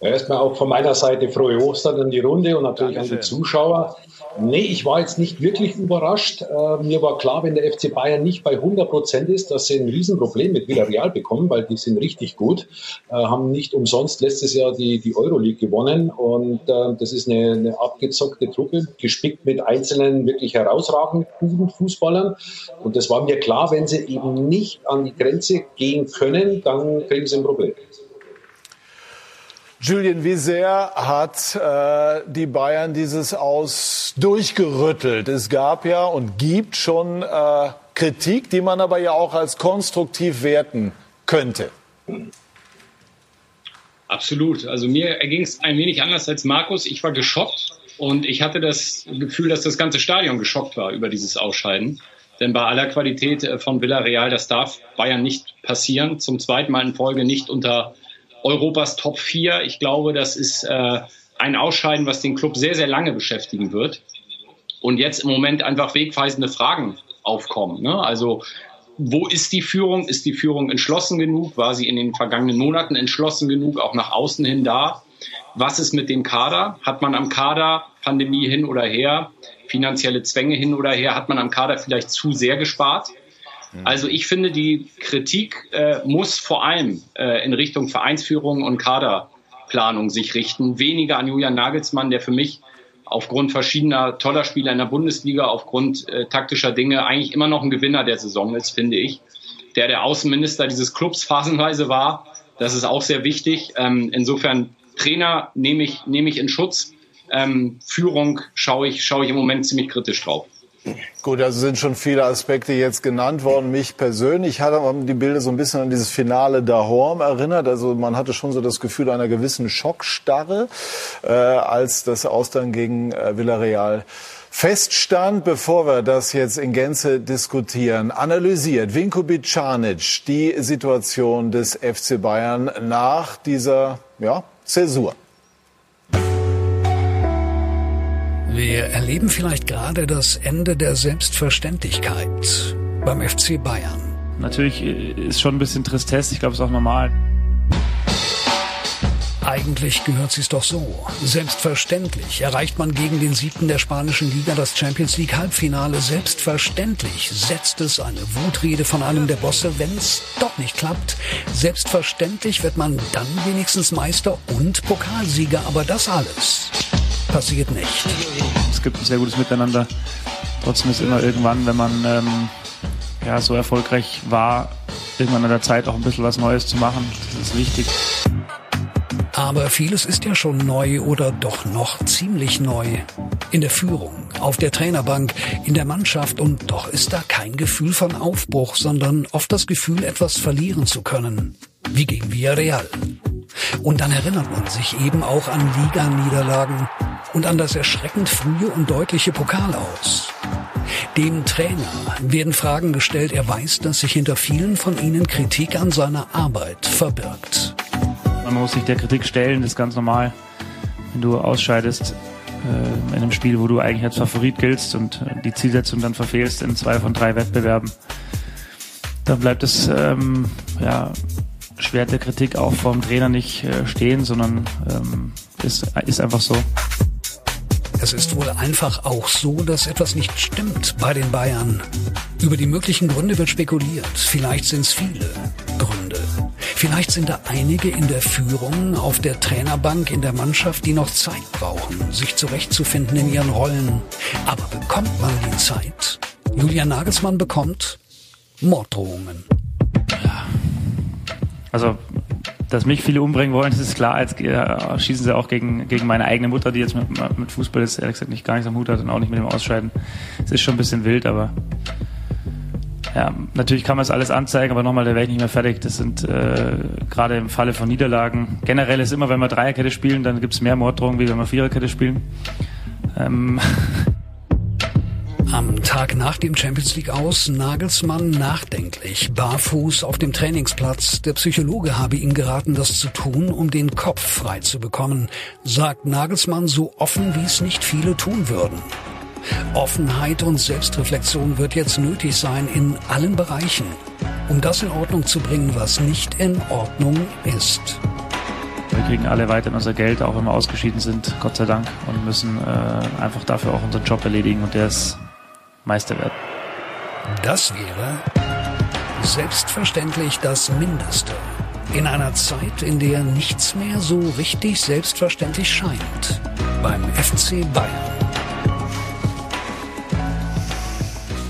Erstmal auch von meiner Seite frohe Ostern in die Runde und natürlich Dankeschön. an die Zuschauer. Nee, ich war jetzt nicht wirklich überrascht. Äh, mir war klar, wenn der FC Bayern nicht bei 100 Prozent ist, dass sie ein Riesenproblem mit Villarreal bekommen, weil die sind richtig gut, äh, haben nicht umsonst letztes Jahr die, die Euroleague gewonnen und äh, das ist eine, eine abgezockte Truppe, gespickt mit einzelnen wirklich herausragend guten Fußballern und das war mir klar, wenn sie eben nicht an die Grenze gehen können, dann kriegen sie ein Problem. Julian, wie sehr hat äh, die Bayern dieses Aus durchgerüttelt? Es gab ja und gibt schon äh, Kritik, die man aber ja auch als konstruktiv werten könnte. Absolut. Also mir erging es ein wenig anders als Markus. Ich war geschockt und ich hatte das Gefühl, dass das ganze Stadion geschockt war über dieses Ausscheiden. Denn bei aller Qualität äh, von Villarreal, das darf Bayern nicht passieren. Zum zweiten Mal in Folge nicht unter Europas Top 4. Ich glaube, das ist äh, ein Ausscheiden, was den Club sehr, sehr lange beschäftigen wird. Und jetzt im Moment einfach wegweisende Fragen aufkommen. Ne? Also wo ist die Führung? Ist die Führung entschlossen genug? War sie in den vergangenen Monaten entschlossen genug, auch nach außen hin da? Was ist mit dem Kader? Hat man am Kader Pandemie hin oder her, finanzielle Zwänge hin oder her, hat man am Kader vielleicht zu sehr gespart? Mhm. Also ich finde, die Kritik äh, muss vor allem äh, in Richtung Vereinsführung und Kaderplanung sich richten, weniger an Julian Nagelsmann, der für mich aufgrund verschiedener toller Spieler in der Bundesliga, aufgrund äh, taktischer Dinge eigentlich immer noch ein Gewinner der Saison ist, finde ich. Der der Außenminister dieses Clubs phasenweise war, das ist auch sehr wichtig. Ähm, insofern Trainer nehme ich, nehme ich in Schutz. Ähm, Führung schaue ich, schaue ich im Moment ziemlich kritisch drauf. Gut, also sind schon viele Aspekte jetzt genannt worden. Mich persönlich hat die Bilder so ein bisschen an dieses Finale da Horm erinnert. Also man hatte schon so das Gefühl einer gewissen Schockstarre, äh, als das Austern gegen äh, Villarreal feststand, bevor wir das jetzt in Gänze diskutieren, analysiert Vinko Bicanic die Situation des FC Bayern nach dieser ja, Zäsur. Wir erleben vielleicht gerade das Ende der Selbstverständlichkeit beim FC Bayern. Natürlich ist schon ein bisschen Tristesse, ich glaube, es ist auch normal. Eigentlich gehört sie es doch so. Selbstverständlich erreicht man gegen den siebten der spanischen Liga das Champions League Halbfinale. Selbstverständlich setzt es eine Wutrede von einem der Bosse, wenn es doch nicht klappt. Selbstverständlich wird man dann wenigstens Meister und Pokalsieger. Aber das alles passiert nicht. Es gibt ein sehr gutes Miteinander. Trotzdem ist immer irgendwann, wenn man ähm, ja, so erfolgreich war, irgendwann an der Zeit auch ein bisschen was Neues zu machen. Das ist wichtig. Aber vieles ist ja schon neu oder doch noch ziemlich neu. In der Führung, auf der Trainerbank, in der Mannschaft und doch ist da kein Gefühl von Aufbruch, sondern oft das Gefühl, etwas verlieren zu können. Wie gegen Villarreal. Und dann erinnert man sich eben auch an Liga-Niederlagen und an das erschreckend frühe und deutliche Pokal aus. Dem Trainer werden Fragen gestellt. Er weiß, dass sich hinter vielen von ihnen Kritik an seiner Arbeit verbirgt. Man muss sich der Kritik stellen, das ist ganz normal. Wenn du ausscheidest äh, in einem Spiel, wo du eigentlich als Favorit giltst und äh, die Zielsetzung dann verfehlst in zwei von drei Wettbewerben, dann bleibt es ähm, ja, Schwert der Kritik auch vom Trainer nicht äh, stehen, sondern ähm, ist, ist einfach so. Es ist wohl einfach auch so, dass etwas nicht stimmt bei den Bayern. Über die möglichen Gründe wird spekuliert. Vielleicht sind es viele Gründe. Vielleicht sind da einige in der Führung, auf der Trainerbank, in der Mannschaft, die noch Zeit brauchen, sich zurechtzufinden in ihren Rollen. Aber bekommt man die Zeit? Julian Nagelsmann bekommt Morddrohungen. Also dass mich viele umbringen wollen, das ist klar. Jetzt äh, schießen sie auch gegen, gegen meine eigene Mutter, die jetzt mit, mit Fußball jetzt ehrlich gesagt nicht gar nichts am Hut hat und auch nicht mit dem Ausscheiden. Es ist schon ein bisschen wild, aber ja, natürlich kann man es alles anzeigen, aber nochmal, da wäre ich nicht mehr fertig. Das sind äh, gerade im Falle von Niederlagen. Generell ist immer, wenn wir Dreierkette spielen, dann gibt es mehr Morddrohungen, wie wenn wir Viererkette spielen. Ähm, Am Tag nach dem Champions League aus Nagelsmann nachdenklich, barfuß auf dem Trainingsplatz. Der Psychologe habe ihm geraten, das zu tun, um den Kopf frei zu bekommen, sagt Nagelsmann so offen, wie es nicht viele tun würden. Offenheit und Selbstreflexion wird jetzt nötig sein in allen Bereichen, um das in Ordnung zu bringen, was nicht in Ordnung ist. Wir kriegen alle weiter unser Geld, auch wenn wir ausgeschieden sind, Gott sei Dank, und müssen äh, einfach dafür auch unseren Job erledigen und der ist Meister werden. Das wäre selbstverständlich das Mindeste. In einer Zeit, in der nichts mehr so richtig selbstverständlich scheint. Beim FC Bayern.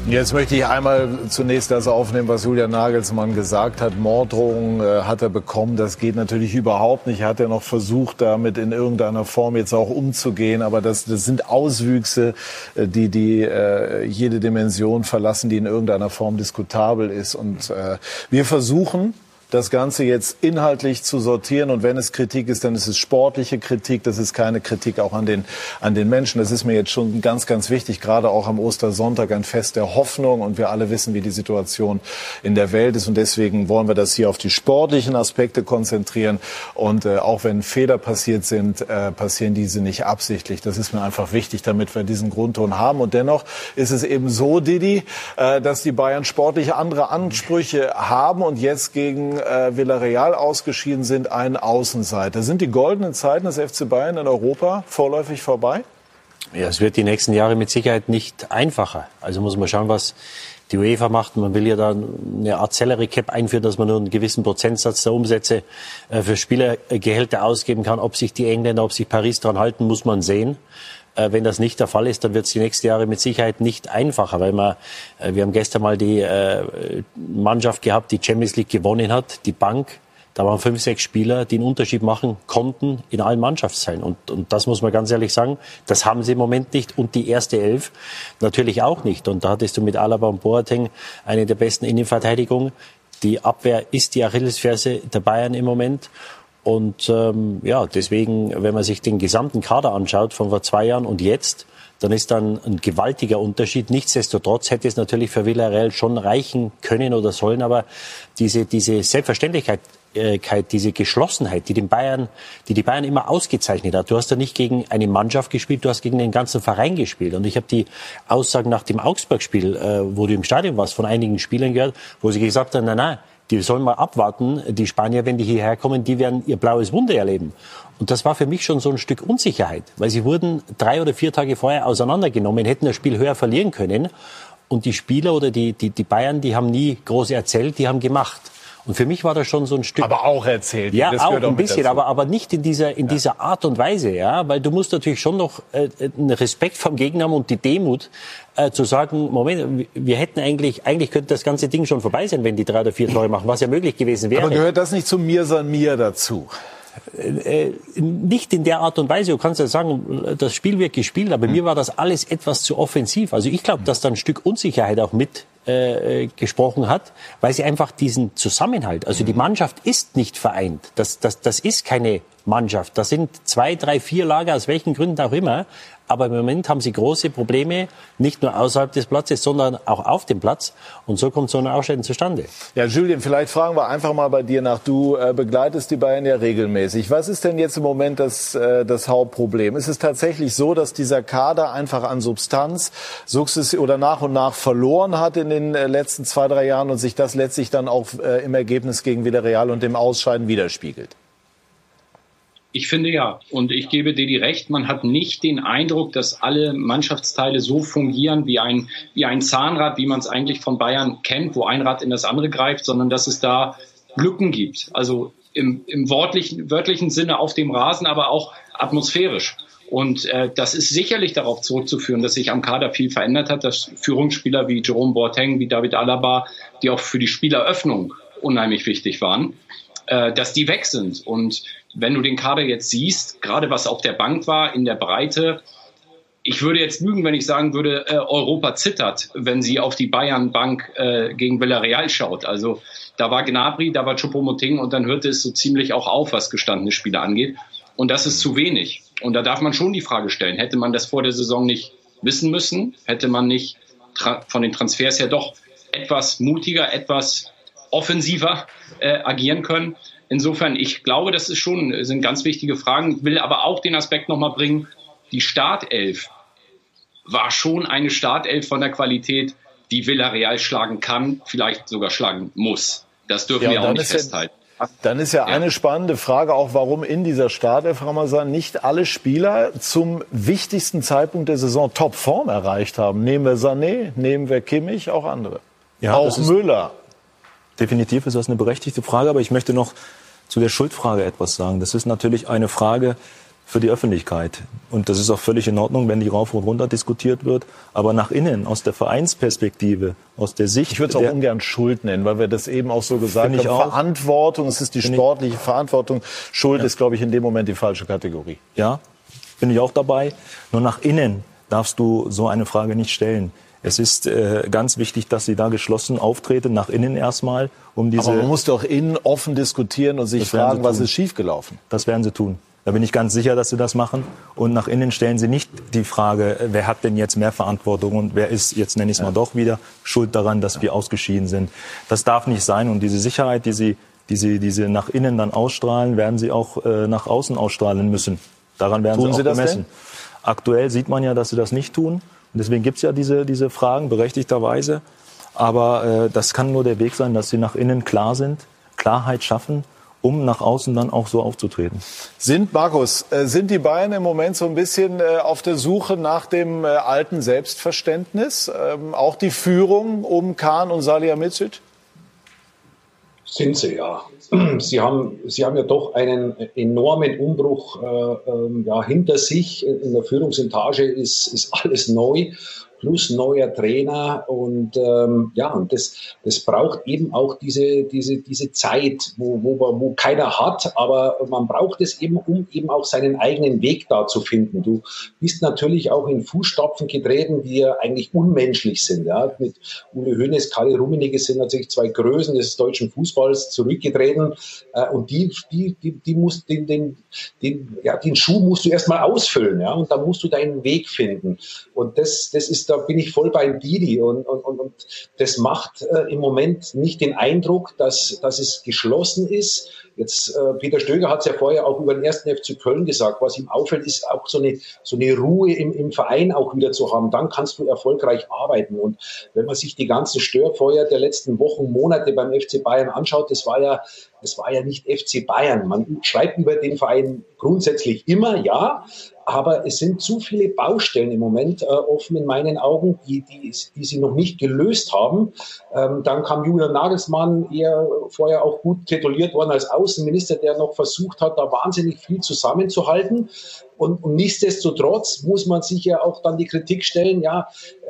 Jetzt möchte ich einmal zunächst das aufnehmen, was Julian Nagelsmann gesagt hat. Morddrohungen äh, hat er bekommen. Das geht natürlich überhaupt nicht. Hat er noch versucht, damit in irgendeiner Form jetzt auch umzugehen. Aber das, das sind Auswüchse, äh, die, die äh, jede Dimension verlassen, die in irgendeiner Form diskutabel ist. Und äh, wir versuchen, das Ganze jetzt inhaltlich zu sortieren. Und wenn es Kritik ist, dann ist es sportliche Kritik. Das ist keine Kritik auch an den, an den Menschen. Das ist mir jetzt schon ganz, ganz wichtig. Gerade auch am Ostersonntag ein Fest der Hoffnung. Und wir alle wissen, wie die Situation in der Welt ist. Und deswegen wollen wir das hier auf die sportlichen Aspekte konzentrieren. Und äh, auch wenn Fehler passiert sind, äh, passieren diese nicht absichtlich. Das ist mir einfach wichtig, damit wir diesen Grundton haben. Und dennoch ist es eben so, Didi, äh, dass die Bayern sportlich andere Ansprüche haben und jetzt gegen äh, Villarreal ausgeschieden sind, ein Außenseiter. Sind die goldenen Zeiten des FC Bayern in Europa vorläufig vorbei? Ja, es wird die nächsten Jahre mit Sicherheit nicht einfacher. Also muss man schauen, was die UEFA macht. Man will ja da eine Art Salary Cap einführen, dass man nur einen gewissen Prozentsatz der Umsätze äh, für Spielergehälter ausgeben kann. Ob sich die Engländer, ob sich Paris daran halten, muss man sehen. Äh, wenn das nicht der Fall ist, dann wird es die nächsten Jahre mit Sicherheit nicht einfacher, weil man, äh, wir haben gestern mal die äh, Mannschaft gehabt, die Champions League gewonnen hat, die Bank. Da waren fünf, sechs Spieler, die einen Unterschied machen konnten in allen Mannschaftsteilen. Und, und das muss man ganz ehrlich sagen, das haben sie im Moment nicht. Und die erste Elf natürlich auch nicht. Und da hattest du mit Alaba und Boateng eine der besten Innenverteidigungen. Die Abwehr ist die Achillesferse der Bayern im Moment. Und ähm, ja, deswegen, wenn man sich den gesamten Kader anschaut von vor zwei Jahren und jetzt, dann ist dann ein gewaltiger Unterschied. Nichtsdestotrotz hätte es natürlich für Villarreal schon reichen können oder sollen, aber diese, diese Selbstverständlichkeit, äh, diese Geschlossenheit, die den Bayern, die die Bayern immer ausgezeichnet hat. Du hast ja nicht gegen eine Mannschaft gespielt, du hast gegen den ganzen Verein gespielt. Und ich habe die Aussagen nach dem Augsburg-Spiel, äh, wo du im Stadion warst, von einigen Spielern gehört, wo sie gesagt haben, nein, nein, die sollen mal abwarten. Die Spanier, wenn die hierher kommen, die werden ihr blaues Wunder erleben. Und das war für mich schon so ein Stück Unsicherheit, weil sie wurden drei oder vier Tage vorher auseinandergenommen, hätten das Spiel höher verlieren können. Und die Spieler oder die, die, die Bayern, die haben nie groß erzählt, die haben gemacht. Und für mich war das schon so ein Stück. Aber auch erzählt. Ja, auch ein bisschen, aber, aber nicht in dieser, in ja. dieser Art und Weise, ja, weil du musst natürlich schon noch äh, einen Respekt vom Gegner haben und die Demut äh, zu sagen, Moment, wir hätten eigentlich, eigentlich könnte das ganze Ding schon vorbei sein, wenn die drei oder vier Tore machen, was ja möglich gewesen wäre. Aber gehört das nicht zu mir san mir dazu? Äh, nicht in der Art und Weise. Du kannst ja sagen, das Spiel wird gespielt, aber mhm. mir war das alles etwas zu offensiv. Also ich glaube, dass da ein Stück Unsicherheit auch mit äh, gesprochen hat, weil sie einfach diesen Zusammenhalt, also die mhm. Mannschaft ist nicht vereint. Das, das, das ist keine Mannschaft. Das sind zwei, drei, vier Lager, aus welchen Gründen auch immer. Aber im Moment haben sie große Probleme, nicht nur außerhalb des Platzes, sondern auch auf dem Platz. Und so kommt so ein Ausscheiden zustande. Ja, Julien, vielleicht fragen wir einfach mal bei dir nach. Du äh, begleitest die Bayern ja regelmäßig. Was ist denn jetzt im Moment das, äh, das Hauptproblem? Ist es tatsächlich so, dass dieser Kader einfach an Substanz sukzessive oder nach und nach verloren hat in den äh, letzten zwei, drei Jahren und sich das letztlich dann auch äh, im Ergebnis gegen Villarreal und dem Ausscheiden widerspiegelt? Ich finde ja. Und ich gebe Didi recht, man hat nicht den Eindruck, dass alle Mannschaftsteile so fungieren wie ein, wie ein Zahnrad, wie man es eigentlich von Bayern kennt, wo ein Rad in das andere greift, sondern dass es da Lücken gibt. Also im, im wörtlichen, wörtlichen Sinne auf dem Rasen, aber auch atmosphärisch. Und äh, das ist sicherlich darauf zurückzuführen, dass sich am Kader viel verändert hat, dass Führungsspieler wie Jerome Boateng, wie David Alaba, die auch für die Spieleröffnung unheimlich wichtig waren, äh, dass die weg sind. Und wenn du den Kader jetzt siehst, gerade was auf der Bank war, in der Breite, ich würde jetzt lügen, wenn ich sagen würde, äh, Europa zittert, wenn sie auf die Bayern-Bank äh, gegen Villarreal schaut. Also da war Gnabry, da war Choupo-Moting und dann hörte es so ziemlich auch auf, was gestandene Spieler angeht. Und das ist zu wenig. Und da darf man schon die Frage stellen, hätte man das vor der Saison nicht wissen müssen? Hätte man nicht von den Transfers her doch etwas mutiger, etwas offensiver äh, agieren können? Insofern, ich glaube, das ist schon, sind ganz wichtige Fragen, will aber auch den Aspekt nochmal bringen, die Startelf war schon eine Startelf von der Qualität, die Villarreal schlagen kann, vielleicht sogar schlagen muss. Das dürfen ja, wir auch nicht festhalten. Ja, dann ist ja, ja, eine spannende Frage auch, warum in dieser Startelf Ramazan nicht alle Spieler zum wichtigsten Zeitpunkt der Saison Topform erreicht haben. Nehmen wir Sané, nehmen wir Kimmich, auch andere. Ja, auch Müller. Definitiv ist das eine berechtigte Frage, aber ich möchte noch zu der Schuldfrage etwas sagen. Das ist natürlich eine Frage, für die Öffentlichkeit. Und das ist auch völlig in Ordnung, wenn die rauf und runter diskutiert wird. Aber nach innen, aus der Vereinsperspektive, aus der Sicht. Ich würde es auch ungern Schuld nennen, weil wir das eben auch so gesagt haben. auch. Verantwortung, es ist die sportliche Verantwortung. Schuld ja. ist, glaube ich, in dem Moment die falsche Kategorie. Ja, bin ich auch dabei. Nur nach innen darfst du so eine Frage nicht stellen. Es ist äh, ganz wichtig, dass sie da geschlossen auftreten, nach innen erstmal, um diese. Aber man muss doch innen offen diskutieren und sich fragen, was ist schiefgelaufen. Das werden sie tun. Da bin ich ganz sicher, dass sie das machen. Und nach innen stellen sie nicht die Frage, wer hat denn jetzt mehr Verantwortung und wer ist, jetzt nenne ich es mal doch wieder, schuld daran, dass wir ausgeschieden sind. Das darf nicht sein. Und diese Sicherheit, die sie, die sie, die sie nach innen dann ausstrahlen, werden sie auch äh, nach außen ausstrahlen müssen. Daran werden tun sie auch sie gemessen. Aktuell sieht man ja, dass sie das nicht tun. Und deswegen gibt es ja diese, diese Fragen, berechtigterweise. Aber äh, das kann nur der Weg sein, dass sie nach innen klar sind, Klarheit schaffen um nach außen dann auch so aufzutreten. Sind, Markus, äh, sind die Bayern im Moment so ein bisschen äh, auf der Suche nach dem äh, alten Selbstverständnis? Ähm, auch die Führung um Kahn und Salihamidzic? Sind sie, ja. Sie haben, sie haben ja doch einen enormen Umbruch äh, ähm, ja, hinter sich. In der Führungsetage ist, ist alles neu plus neuer Trainer und ähm, ja, und das, das braucht eben auch diese, diese, diese Zeit, wo, wo, wo keiner hat, aber man braucht es eben, um eben auch seinen eigenen Weg da zu finden. Du bist natürlich auch in Fußstapfen getreten, die ja eigentlich unmenschlich sind. Ja? Mit Ule Hoeneß, Karl Rummenigge sind natürlich zwei Größen des deutschen Fußballs zurückgetreten äh, und die, die, die, die muss den, den, den, ja, den Schuh musst du erstmal ausfüllen, ja, und da musst du deinen Weg finden. Und das, das ist, da bin ich voll bei Didi und, und, und, und das macht äh, im Moment nicht den Eindruck, dass, dass es geschlossen ist. Jetzt, äh, Peter Stöger hat es ja vorher auch über den ersten FC Köln gesagt. Was ihm auffällt, ist auch so eine, so eine Ruhe im, im Verein auch wieder zu haben. Dann kannst du erfolgreich arbeiten. Und wenn man sich die ganzen Störfeuer der letzten Wochen, Monate beim FC Bayern anschaut, das war ja, das war ja nicht FC Bayern. Man schreibt über den Verein grundsätzlich immer, ja, aber es sind zu viele Baustellen im Moment äh, offen in meinen Augen, die, die, die sie noch nicht gelöst haben. Ähm, dann kam Julian Nagelsmann, eher vorher auch gut tituliert worden als Außenminister, der noch versucht hat, da wahnsinnig viel zusammenzuhalten. Und, und nichtsdestotrotz muss man sich ja auch dann die Kritik stellen, ja,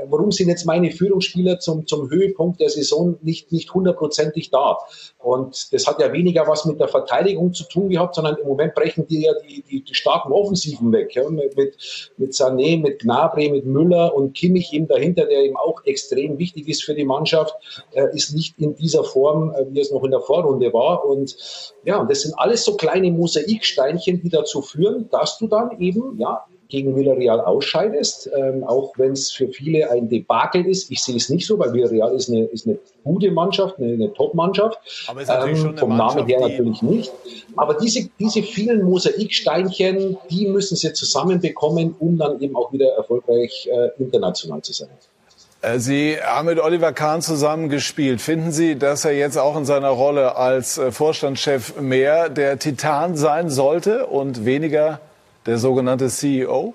warum sind jetzt meine Führungsspieler zum, zum Höhepunkt der Saison nicht, nicht hundertprozentig da? Und das hat ja weniger was mit der Verteidigung zu tun gehabt, sondern im Moment brechen die ja die, die, die starken Offensiven weg. Ja, mit, mit, mit Sané, mit Gnabry, mit Müller und Kimmich eben dahinter, der eben auch extrem wichtig ist für die Mannschaft, äh, ist nicht in dieser Form, äh, wie es noch in der Vorrunde war. Und ja, das sind alles so kleine Mosaiksteinchen, die dazu führen, dass du dann eben, ja, gegen Villarreal ausscheidest, ähm, auch wenn es für viele ein Debakel ist. Ich sehe es nicht so, weil Villarreal ist eine, ist eine gute Mannschaft, eine, eine Top-Mannschaft. Ähm, vom Namen her natürlich nicht. Aber diese, diese vielen Mosaiksteinchen, die müssen sie zusammenbekommen, um dann eben auch wieder erfolgreich äh, international zu sein. Äh, sie haben mit Oliver Kahn zusammen gespielt. Finden Sie, dass er jetzt auch in seiner Rolle als äh, Vorstandschef mehr der Titan sein sollte und weniger der sogenannte CEO?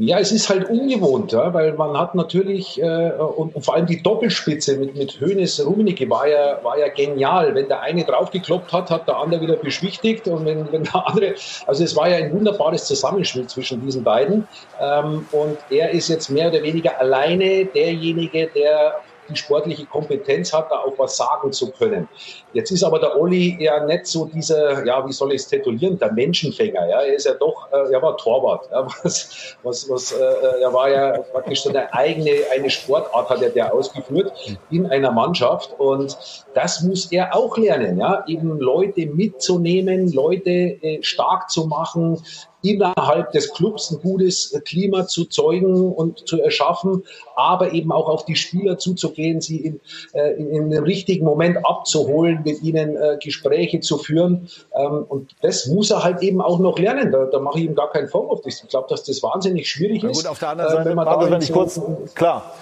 Ja, es ist halt ungewohnt, ja, weil man hat natürlich, äh, und, und, vor allem die Doppelspitze mit, mit Hönes Rummenigge war ja, war ja genial. Wenn der eine draufgekloppt hat, hat der andere wieder beschwichtigt und wenn, wenn der andere, also es war ja ein wunderbares Zusammenspiel zwischen diesen beiden. Ähm, und er ist jetzt mehr oder weniger alleine derjenige, der die sportliche Kompetenz hat, da auch was sagen zu können. Jetzt ist aber der Olli ja nicht so dieser, ja, wie soll ich es titulieren, der Menschenfänger. Ja, er ist ja doch, äh, er war Torwart. Ja, was, was, was, äh, er war ja praktisch so eine eigene, eine Sportart hat er der ausgeführt in einer Mannschaft und das muss er auch lernen, ja, eben Leute mitzunehmen, Leute äh, stark zu machen, innerhalb des Clubs ein gutes Klima zu zeugen und zu erschaffen, aber eben auch auf die Spieler zuzugehen, sie in, äh, in, in den richtigen Moment abzuholen, mit ihnen äh, Gespräche zu führen. Ähm, und das muss er halt eben auch noch lernen. Da, da mache ich ihm gar keinen Vorwurf. Ich glaube, dass das wahnsinnig schwierig ist. gut, auf der anderen Seite, äh, wenn man da wenn ich kurz, klar.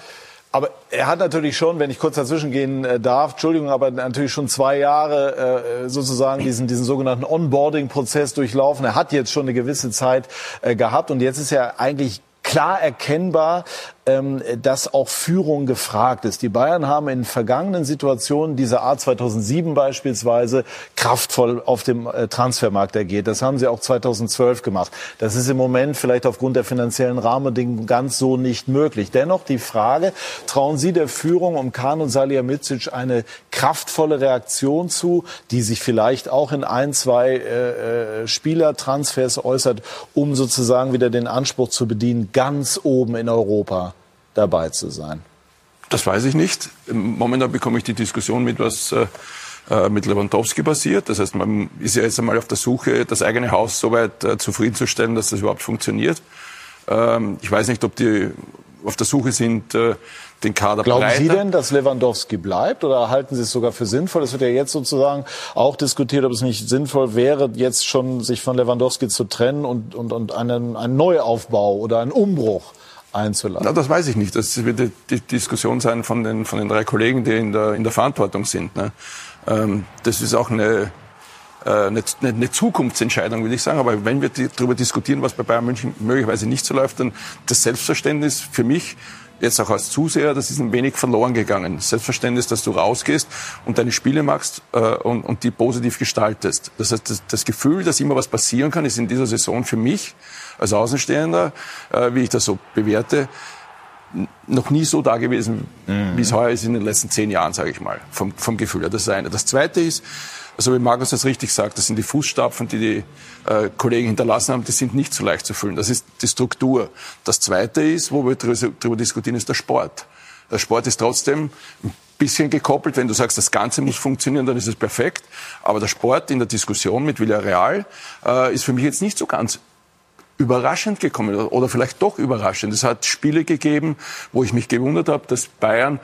Aber er hat natürlich schon, wenn ich kurz dazwischen gehen äh, darf, Entschuldigung, aber natürlich schon zwei Jahre äh, sozusagen diesen, diesen sogenannten Onboarding-Prozess durchlaufen. Er hat jetzt schon eine gewisse Zeit äh, gehabt und jetzt ist er eigentlich klar erkennbar, ähm, dass auch Führung gefragt ist. Die Bayern haben in vergangenen Situationen dieser Art 2007 beispielsweise kraftvoll auf dem äh, Transfermarkt agiert. Das haben sie auch 2012 gemacht. Das ist im Moment vielleicht aufgrund der finanziellen Rahmenbedingungen ganz so nicht möglich. Dennoch die Frage, trauen Sie der Führung um Kahn und Salihamidzic eine kraftvolle Reaktion zu, die sich vielleicht auch in ein, zwei äh, äh Spielertransfers äußert, um sozusagen wieder den Anspruch zu bedienen, ganz oben in Europa dabei zu sein? Das weiß ich nicht. Momentan bekomme ich die Diskussion mit, was äh, äh, mit Lewandowski passiert. Das heißt, man ist ja jetzt einmal auf der Suche, das eigene Haus so weit äh, zufriedenzustellen, dass das überhaupt funktioniert. Ähm, ich weiß nicht, ob die auf der Suche sind, äh, den Kader Glauben breiter. Sie denn, dass Lewandowski bleibt oder halten Sie es sogar für sinnvoll? Es wird ja jetzt sozusagen auch diskutiert, ob es nicht sinnvoll wäre, jetzt schon sich von Lewandowski zu trennen und, und, und einen, einen Neuaufbau oder einen Umbruch einzuleiten? Na, das weiß ich nicht. Das wird die, die Diskussion sein von den, von den drei Kollegen, die in der, in der Verantwortung sind. Ne? Ähm, das ist auch eine, äh, eine, eine Zukunftsentscheidung, würde ich sagen. Aber wenn wir darüber diskutieren, was bei Bayern München möglicherweise nicht so läuft, dann das Selbstverständnis für mich jetzt auch als Zuseher, das ist ein wenig verloren gegangen. Selbstverständnis, dass du rausgehst und deine Spiele machst äh, und, und die positiv gestaltest. Das heißt, das, das Gefühl, dass immer was passieren kann, ist in dieser Saison für mich als Außenstehender, äh, wie ich das so bewerte, noch nie so da gewesen, mhm. wie es heuer ist in den letzten zehn Jahren, sage ich mal, vom, vom Gefühl her. Das ist eine. Das Zweite ist, also wie Markus das richtig sagt, das sind die Fußstapfen, die die äh, Kollegen hinterlassen haben, die sind nicht so leicht zu füllen. Das ist die Struktur. Das Zweite ist, wo wir darüber diskutieren, ist der Sport. Der Sport ist trotzdem ein bisschen gekoppelt. Wenn du sagst, das Ganze muss funktionieren, dann ist es perfekt. Aber der Sport in der Diskussion mit Villarreal äh, ist für mich jetzt nicht so ganz überraschend gekommen oder vielleicht doch überraschend. Es hat Spiele gegeben, wo ich mich gewundert habe, dass Bayern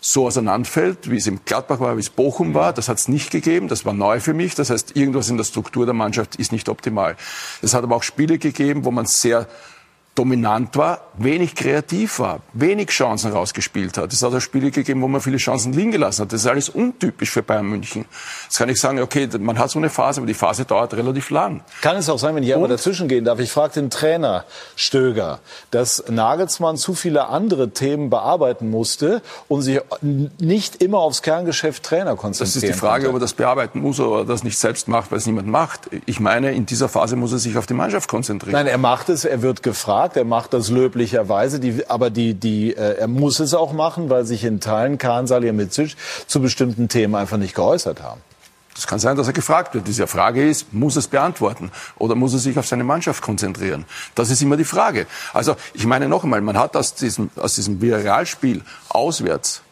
so auseinanderfällt, wie es im Gladbach war, wie es Bochum war. Das hat es nicht gegeben. Das war neu für mich. Das heißt, irgendwas in der Struktur der Mannschaft ist nicht optimal. Es hat aber auch Spiele gegeben, wo man sehr dominant war, wenig kreativ war, wenig Chancen rausgespielt hat. Es hat auch Spiele gegeben, wo man viele Chancen liegen gelassen hat. Das ist alles untypisch für Bayern München. Jetzt kann ich sagen, okay, man hat so eine Phase, aber die Phase dauert relativ lang. Kann es auch sein, wenn ich aber dazwischen gehen darf, ich frage den Trainer Stöger, dass Nagelsmann zu viele andere Themen bearbeiten musste und sich nicht immer aufs Kerngeschäft Trainer konzentrieren Das ist die Frage, konnte. ob er das bearbeiten muss oder das nicht selbst macht, weil es niemand macht. Ich meine, in dieser Phase muss er sich auf die Mannschaft konzentrieren. Nein, er macht es, er wird gefragt gesagt, er macht das löblicherweise, die, aber die, die, äh, er muss es auch machen, weil sich in Teilen Kahn Salihamidzic zu bestimmten Themen einfach nicht geäußert haben. Das kann sein, dass er gefragt wird. Diese Frage ist, muss er es beantworten oder muss er sich auf seine Mannschaft konzentrieren? Das ist immer die Frage. Also ich meine noch einmal, man hat aus diesem, aus diesem Viralspiel auswärts,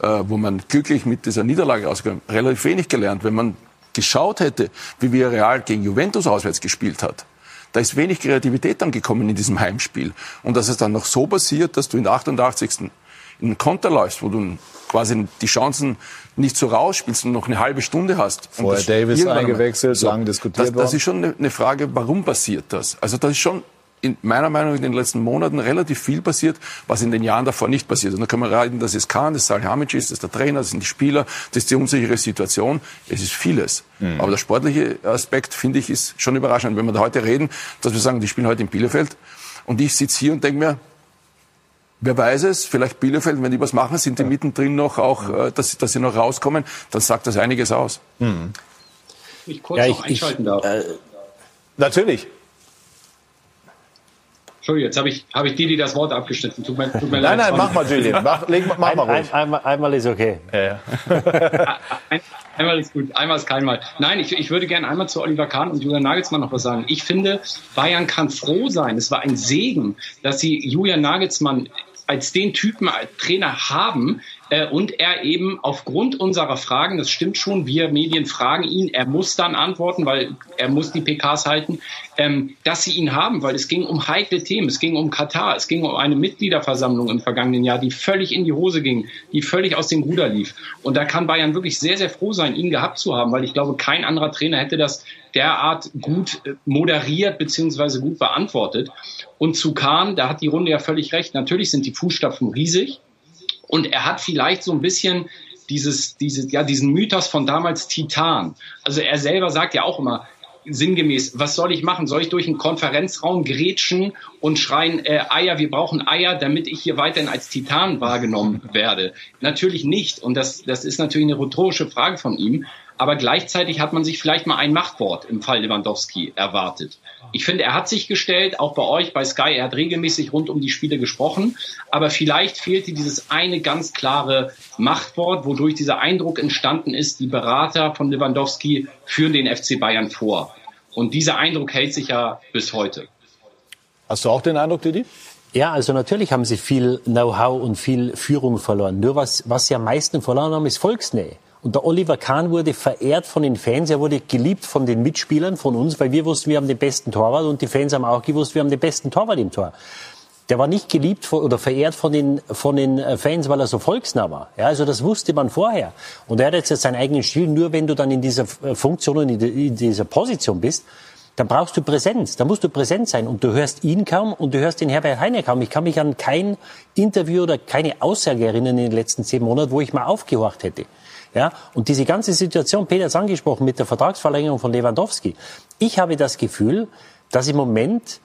äh, wo man glücklich mit dieser Niederlage rausgekommen, relativ wenig gelernt. Wenn man geschaut hätte, wie Villarreal gegen Juventus auswärts gespielt hat, da ist wenig Kreativität dann gekommen in diesem Heimspiel. Und dass es dann noch so passiert, dass du in der 88. in einen Konter läufst, wo du quasi die Chancen nicht so rausspielst und noch eine halbe Stunde hast. Vorher Davis eingewechselt, so, lang diskutiert das, das ist schon eine Frage, warum passiert das? Also das ist schon in meiner Meinung in den letzten Monaten relativ viel passiert, was in den Jahren davor nicht passiert. Und da kann man reiten, das ist Kahn, das ist Salihamidzic, das ist der Trainer, das sind die Spieler, das ist die unsichere Situation. Es ist vieles. Mhm. Aber der sportliche Aspekt, finde ich, ist schon überraschend. Wenn wir da heute reden, dass wir sagen, die spielen heute in Bielefeld und ich sitze hier und denke mir, Wer weiß es, vielleicht Bielefeld, wenn die was machen, sind die mittendrin noch auch, äh, dass, dass sie noch rauskommen, dann sagt das einiges aus. Mhm. Ich kurz ja, ich, noch einschalten ich, darf. Äh, natürlich. Entschuldigung, jetzt habe ich, hab ich die, die das Wort abgeschnitten. Tut mir, tut mir nein, leid. Nein, mach mal, Julian. Mach, leg, mach ein, mal ruhig. Ein, einmal, einmal ist okay. Ja, ja. ein, einmal ist gut, einmal ist kein Mal. Nein, ich, ich würde gerne einmal zu Oliver Kahn und Julian Nagelsmann noch was sagen. Ich finde, Bayern kann froh sein. Es war ein Segen, dass sie Julian Nagelsmann als den Typen als Trainer haben, äh, und er eben aufgrund unserer Fragen, das stimmt schon, wir Medien fragen ihn, er muss dann antworten, weil er muss die PKs halten, ähm, dass sie ihn haben, weil es ging um heikle Themen, es ging um Katar, es ging um eine Mitgliederversammlung im vergangenen Jahr, die völlig in die Hose ging, die völlig aus dem Ruder lief. Und da kann Bayern wirklich sehr, sehr froh sein, ihn gehabt zu haben, weil ich glaube, kein anderer Trainer hätte das derart gut äh, moderiert beziehungsweise gut beantwortet. Und zu Kahn, da hat die Runde ja völlig recht. Natürlich sind die Fußstapfen riesig. Und er hat vielleicht so ein bisschen dieses, dieses, ja, diesen Mythos von damals Titan. Also er selber sagt ja auch immer, sinngemäß, was soll ich machen? Soll ich durch einen Konferenzraum grätschen und schreien, äh, Eier, wir brauchen Eier, damit ich hier weiterhin als Titan wahrgenommen werde? Natürlich nicht. Und das, das ist natürlich eine rhetorische Frage von ihm. Aber gleichzeitig hat man sich vielleicht mal ein Machtwort im Fall Lewandowski erwartet. Ich finde, er hat sich gestellt, auch bei euch, bei Sky, er hat regelmäßig rund um die Spiele gesprochen. Aber vielleicht fehlte dieses eine ganz klare Machtwort, wodurch dieser Eindruck entstanden ist, die Berater von Lewandowski führen den FC Bayern vor. Und dieser Eindruck hält sich ja bis heute. Hast du auch den Eindruck, Didi? Ja, also natürlich haben sie viel Know-how und viel Führung verloren. Nur was, was sie am meisten verloren haben, ist Volksnähe. Und der Oliver Kahn wurde verehrt von den Fans, er wurde geliebt von den Mitspielern, von uns, weil wir wussten, wir haben den besten Torwart und die Fans haben auch gewusst, wir haben den besten Torwart im Tor. Der war nicht geliebt oder verehrt von den, von den äh, Fans, weil er so volksnah war. Ja, also das wusste man vorher. Und er hat jetzt seinen eigenen Stil. Nur wenn du dann in dieser äh, Funktion und in dieser Position bist, dann brauchst du Präsenz. Da musst du präsent sein. Und du hörst ihn kaum und du hörst den Herbert Heine kaum. Ich kann mich an kein Interview oder keine Aussage erinnern in den letzten zehn Monaten, wo ich mal aufgehorcht hätte. Ja, und diese ganze Situation, Peter hat es angesprochen, mit der Vertragsverlängerung von Lewandowski. Ich habe das Gefühl, dass im Moment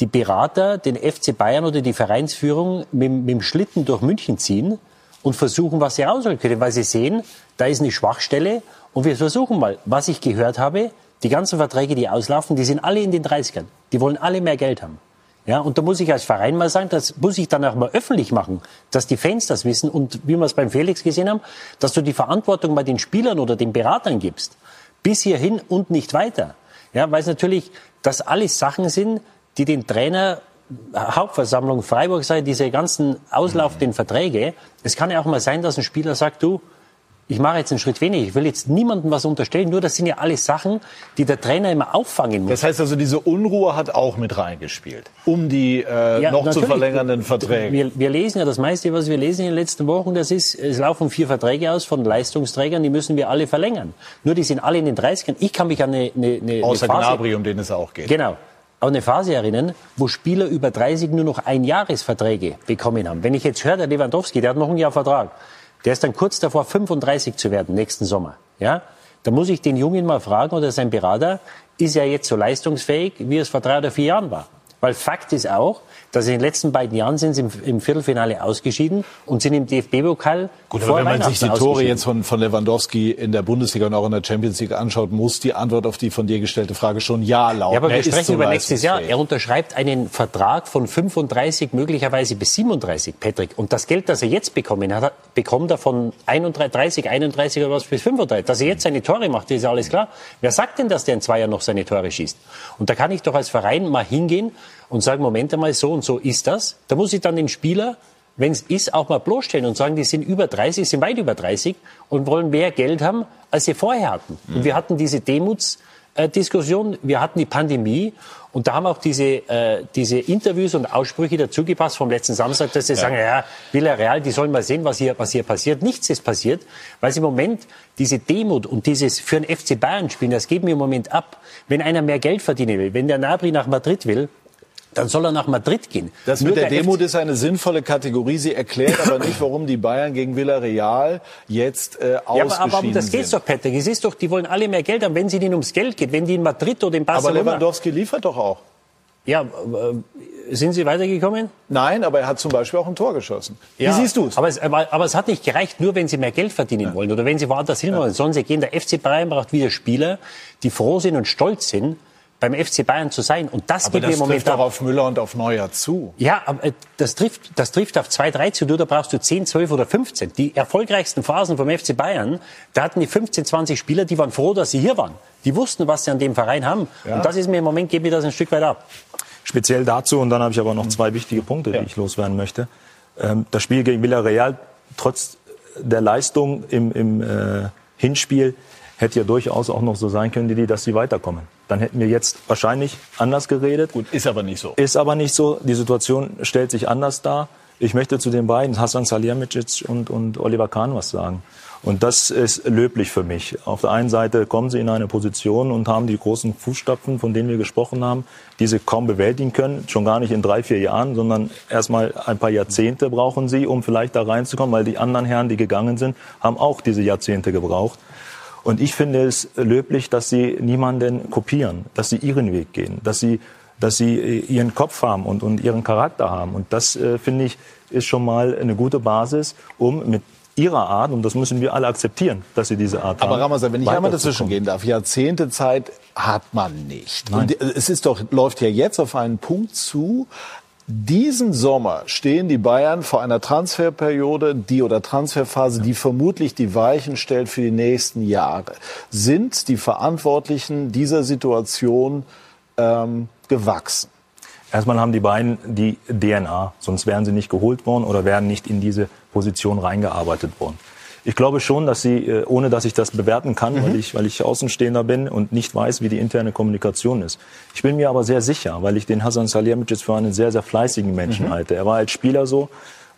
die Berater den FC Bayern oder die Vereinsführung mit, mit dem Schlitten durch München ziehen und versuchen, was sie rausholen können, weil sie sehen, da ist eine Schwachstelle und wir versuchen mal, was ich gehört habe, die ganzen Verträge, die auslaufen, die sind alle in den 30ern. Die wollen alle mehr Geld haben. Ja, und da muss ich als Verein mal sagen, das muss ich dann auch mal öffentlich machen, dass die Fans das wissen und wie wir es beim Felix gesehen haben, dass du die Verantwortung bei den Spielern oder den Beratern gibst. Bis hierhin und nicht weiter. Ja, weil es natürlich, das alles Sachen sind, die den Trainer Hauptversammlung Freiburg sei, diese ganzen auslaufenden Verträge. Es kann ja auch mal sein, dass ein Spieler sagt, du, ich mache jetzt einen Schritt weniger. Ich will jetzt niemandem was unterstellen. Nur das sind ja alles Sachen, die der Trainer immer auffangen muss. Das heißt also, diese Unruhe hat auch mit reingespielt, um die äh, ja, noch zu verlängernden Verträge. Wir, wir, lesen ja das meiste, was wir lesen in den letzten Wochen. Das ist, es laufen vier Verträge aus von Leistungsträgern, die müssen wir alle verlängern. Nur die sind alle in den 30ern. Ich kann mich an eine, eine, eine Außer eine Phase, Gnabry, um den es auch geht. Genau. Auch eine Phase erinnern, wo Spieler über 30 nur noch Einjahresverträge bekommen haben. Wenn ich jetzt höre, der Lewandowski, der hat noch ein Jahr Vertrag. Der ist dann kurz davor, 35 zu werden nächsten Sommer. Ja? Da muss ich den Jungen mal fragen oder sein Berater, ist er jetzt so leistungsfähig, wie es vor drei oder vier Jahren war? Weil Fakt ist auch, dass in den letzten beiden Jahren sind sie im, im Viertelfinale ausgeschieden und sind im DFB-Pokal Gut, aber wenn man sich die Tore jetzt von, von Lewandowski in der Bundesliga und auch in der Champions League anschaut, muss die Antwort auf die von dir gestellte Frage schon ja lauten. Ja, aber wir sprechen über nächstes Jahr. Er unterschreibt einen Vertrag von 35, möglicherweise bis 37, Patrick. Und das Geld, das er jetzt bekommen hat, bekommt er von 31, 31 oder was bis 35. Dass er jetzt seine Tore macht, ist ja alles klar. Wer sagt denn, dass der in zwei Jahren noch seine Tore schießt? Und da kann ich doch als Verein mal hingehen und sagen, Moment einmal, so und so ist das. Da muss ich dann den Spieler, wenn es ist, auch mal bloßstellen und sagen, die sind über 30, sind weit über 30 und wollen mehr Geld haben, als sie vorher hatten. Mhm. Und wir hatten diese Demutsdiskussion, wir hatten die Pandemie und da haben auch diese, äh, diese Interviews und Aussprüche dazu gepasst vom letzten Samstag, dass sie ja. sagen, ja, Villarreal, die sollen mal sehen, was hier, was hier passiert. Nichts ist passiert, weil sie im Moment diese Demut und dieses für den FC Bayern spielen, das geben wir im Moment ab. Wenn einer mehr Geld verdienen will, wenn der Nabri nach Madrid will, dann soll er nach Madrid gehen. Das mit der, der Demut ist eine sinnvolle Kategorie. Sie erklärt aber nicht, warum die Bayern gegen Villarreal jetzt äh, ausgeschieden ja, aber, aber das geht doch, Patrick. Es ist doch, die wollen alle mehr Geld haben, wenn sie ihnen ums Geld geht, wenn die in Madrid oder in Barcelona... Aber Lewandowski liefert doch auch. Ja, äh, sind Sie weitergekommen? Nein, aber er hat zum Beispiel auch ein Tor geschossen. Wie ja, siehst du es? Aber, aber, aber, es hat nicht gereicht, nur wenn Sie mehr Geld verdienen ja. wollen oder wenn Sie woanders hin wollen. Ja. Sondern Sie gehen, der FC Bayern braucht wieder Spieler, die froh sind und stolz sind, beim FC Bayern zu sein. Und das aber geht das mir im Moment trifft doch auf Müller und auf Neuer zu. Ja, aber äh, das trifft, das trifft auf zwei, drei zu. Du, da brauchst du 10, 12 oder 15. Die erfolgreichsten Phasen vom FC Bayern, da hatten die 15, 20 Spieler, die waren froh, dass sie hier waren. Die wussten, was sie an dem Verein haben. Ja. Und das ist mir im Moment, geht mir das ein Stück weit ab. Speziell dazu, und dann habe ich aber noch zwei wichtige Punkte, die ja. ich loswerden möchte. Ähm, das Spiel gegen Villarreal, trotz der Leistung im, im äh, Hinspiel, hätte ja durchaus auch noch so sein können, die, dass sie weiterkommen. Dann hätten wir jetzt wahrscheinlich anders geredet. Gut, ist aber nicht so. Ist aber nicht so. Die Situation stellt sich anders dar. Ich möchte zu den beiden, Hassan Salihamidzic und, und Oliver Kahn, was sagen. Und das ist löblich für mich. Auf der einen Seite kommen sie in eine Position und haben die großen Fußstapfen, von denen wir gesprochen haben, die sie kaum bewältigen können. Schon gar nicht in drei, vier Jahren, sondern erstmal ein paar Jahrzehnte brauchen sie, um vielleicht da reinzukommen, weil die anderen Herren, die gegangen sind, haben auch diese Jahrzehnte gebraucht. Und ich finde es löblich, dass sie niemanden kopieren, dass sie ihren Weg gehen, dass sie, dass sie ihren Kopf haben und, und ihren Charakter haben. Und das, äh, finde ich, ist schon mal eine gute Basis, um mit ihrer Art, und das müssen wir alle akzeptieren, dass sie diese Art Aber haben. Ramazan, wenn ich einmal dazwischen gehen darf, Jahrzehnte Zeit hat man nicht. Nein. Und es ist doch, läuft ja jetzt auf einen Punkt zu, diesen Sommer stehen die Bayern vor einer Transferperiode, die oder Transferphase, die vermutlich die Weichen stellt für die nächsten Jahre. Sind die Verantwortlichen dieser Situation ähm, gewachsen? Erstmal haben die beiden die DNA, sonst wären sie nicht geholt worden oder wären nicht in diese Position reingearbeitet worden. Ich glaube schon, dass sie, äh, ohne dass ich das bewerten kann, weil, ich, weil ich Außenstehender bin und nicht weiß, wie die interne Kommunikation ist. Ich bin mir aber sehr sicher, weil ich den Hasan Salihamidzic für einen sehr, sehr fleißigen Menschen Mhm. halte. Er war als Spieler so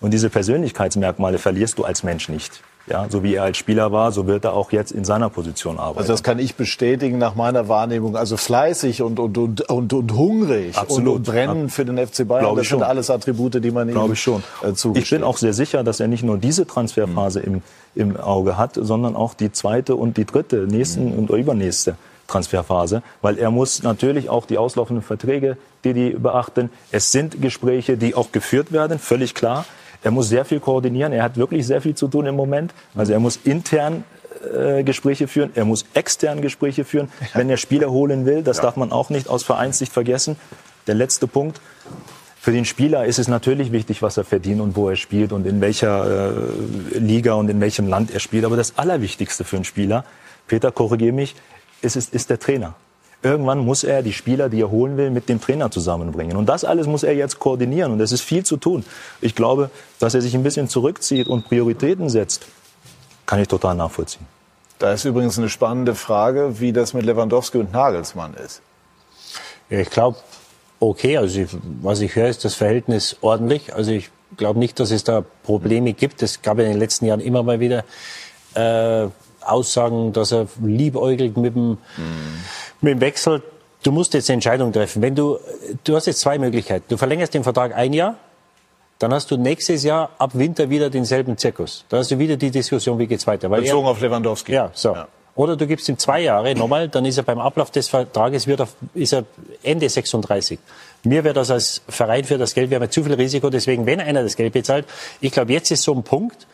und diese Persönlichkeitsmerkmale verlierst du als Mensch nicht. Ja, so wie er als Spieler war, so wird er auch jetzt in seiner Position arbeiten. Also das kann ich bestätigen nach meiner Wahrnehmung. Also fleißig und, und, und, und, und hungrig Absolut. und, und brennen für den FC Bayern. Glaube Das sind schon. alles Attribute, die man ihm Glaube ich schon. äh, Ich zugesteht. bin auch sehr sicher, dass er nicht nur diese Transferphase im, im Auge hat, sondern auch die zweite und die dritte, nächsten und übernächste Transferphase, weil er muss natürlich auch die auslaufenden Verträge, die die beachten. Es sind Gespräche, die auch geführt werden, völlig klar. Er muss sehr viel koordinieren. Er hat wirklich sehr viel zu tun im Moment. Also er muss intern äh, Gespräche führen, er muss extern Gespräche führen, wenn er Spieler holen will. Das darf man auch nicht aus Vereinssicht vergessen. Der letzte Punkt. Für den Spieler ist es natürlich wichtig, was er verdient und wo er spielt und in welcher äh, Liga und in welchem Land er spielt. Aber das Allerwichtigste für einen Spieler, Peter, korrigiere mich, ist, ist, ist der Trainer. Irgendwann muss er die Spieler, die er holen will, mit dem Trainer zusammenbringen. Und das alles muss er jetzt koordinieren. Und es ist viel zu tun. Ich glaube, dass er sich ein bisschen zurückzieht und Prioritäten setzt, kann ich total nachvollziehen. Da ist übrigens eine spannende Frage, wie das mit Lewandowski und Nagelsmann ist. Ja, ich glaube, okay. Also ich, was ich höre, ist das Verhältnis ordentlich. Also ich glaube nicht, dass es da Probleme gibt. Es gab ja in den letzten Jahren immer mal wieder äh, Aussagen, dass er liebäugelt mit dem, mit dem Wechsel. Du musst jetzt eine Entscheidung treffen. Wenn du, du hast jetzt zwei Möglichkeiten. Du verlängerst den Vertrag ein Jahr, dann hast du nächstes Jahr ab Winter wieder denselben Zirkus. Da hast du wieder die Diskussion, wie geht's weiter. Weil er- Bezogen auf Lewandowski. ja, so. Oder du gibst ihm zwei Jahre nochmal, dann ist er beim Ablauf des Vertrages wird er, ist er Ende 36. Mir wäre das als Verein für das Geld, wir haben ja zu viel Risiko, deswegen, wenn einer das Geld bezahlt, ich glaube, jetzt ist so ein Punkt,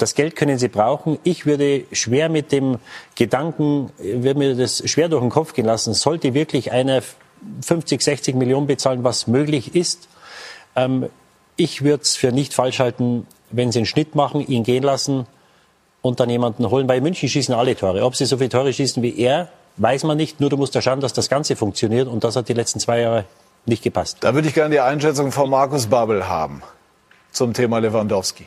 das Geld können sie brauchen. Ich würde schwer mit dem Gedanken, würde mir das schwer durch den Kopf gehen lassen, sollte wirklich einer 50, 60 Millionen bezahlen, was möglich ist. Ähm, ich würde es für nicht falsch halten, wenn sie einen Schnitt machen, ihn gehen lassen, und dann jemanden holen. Bei München schießen alle Tore. Ob sie so viele Tore schießen wie er, weiß man nicht. Nur du musst da schauen, dass das Ganze funktioniert. Und das hat die letzten zwei Jahre nicht gepasst. Da würde ich gerne die Einschätzung von Markus Babbel haben zum Thema Lewandowski.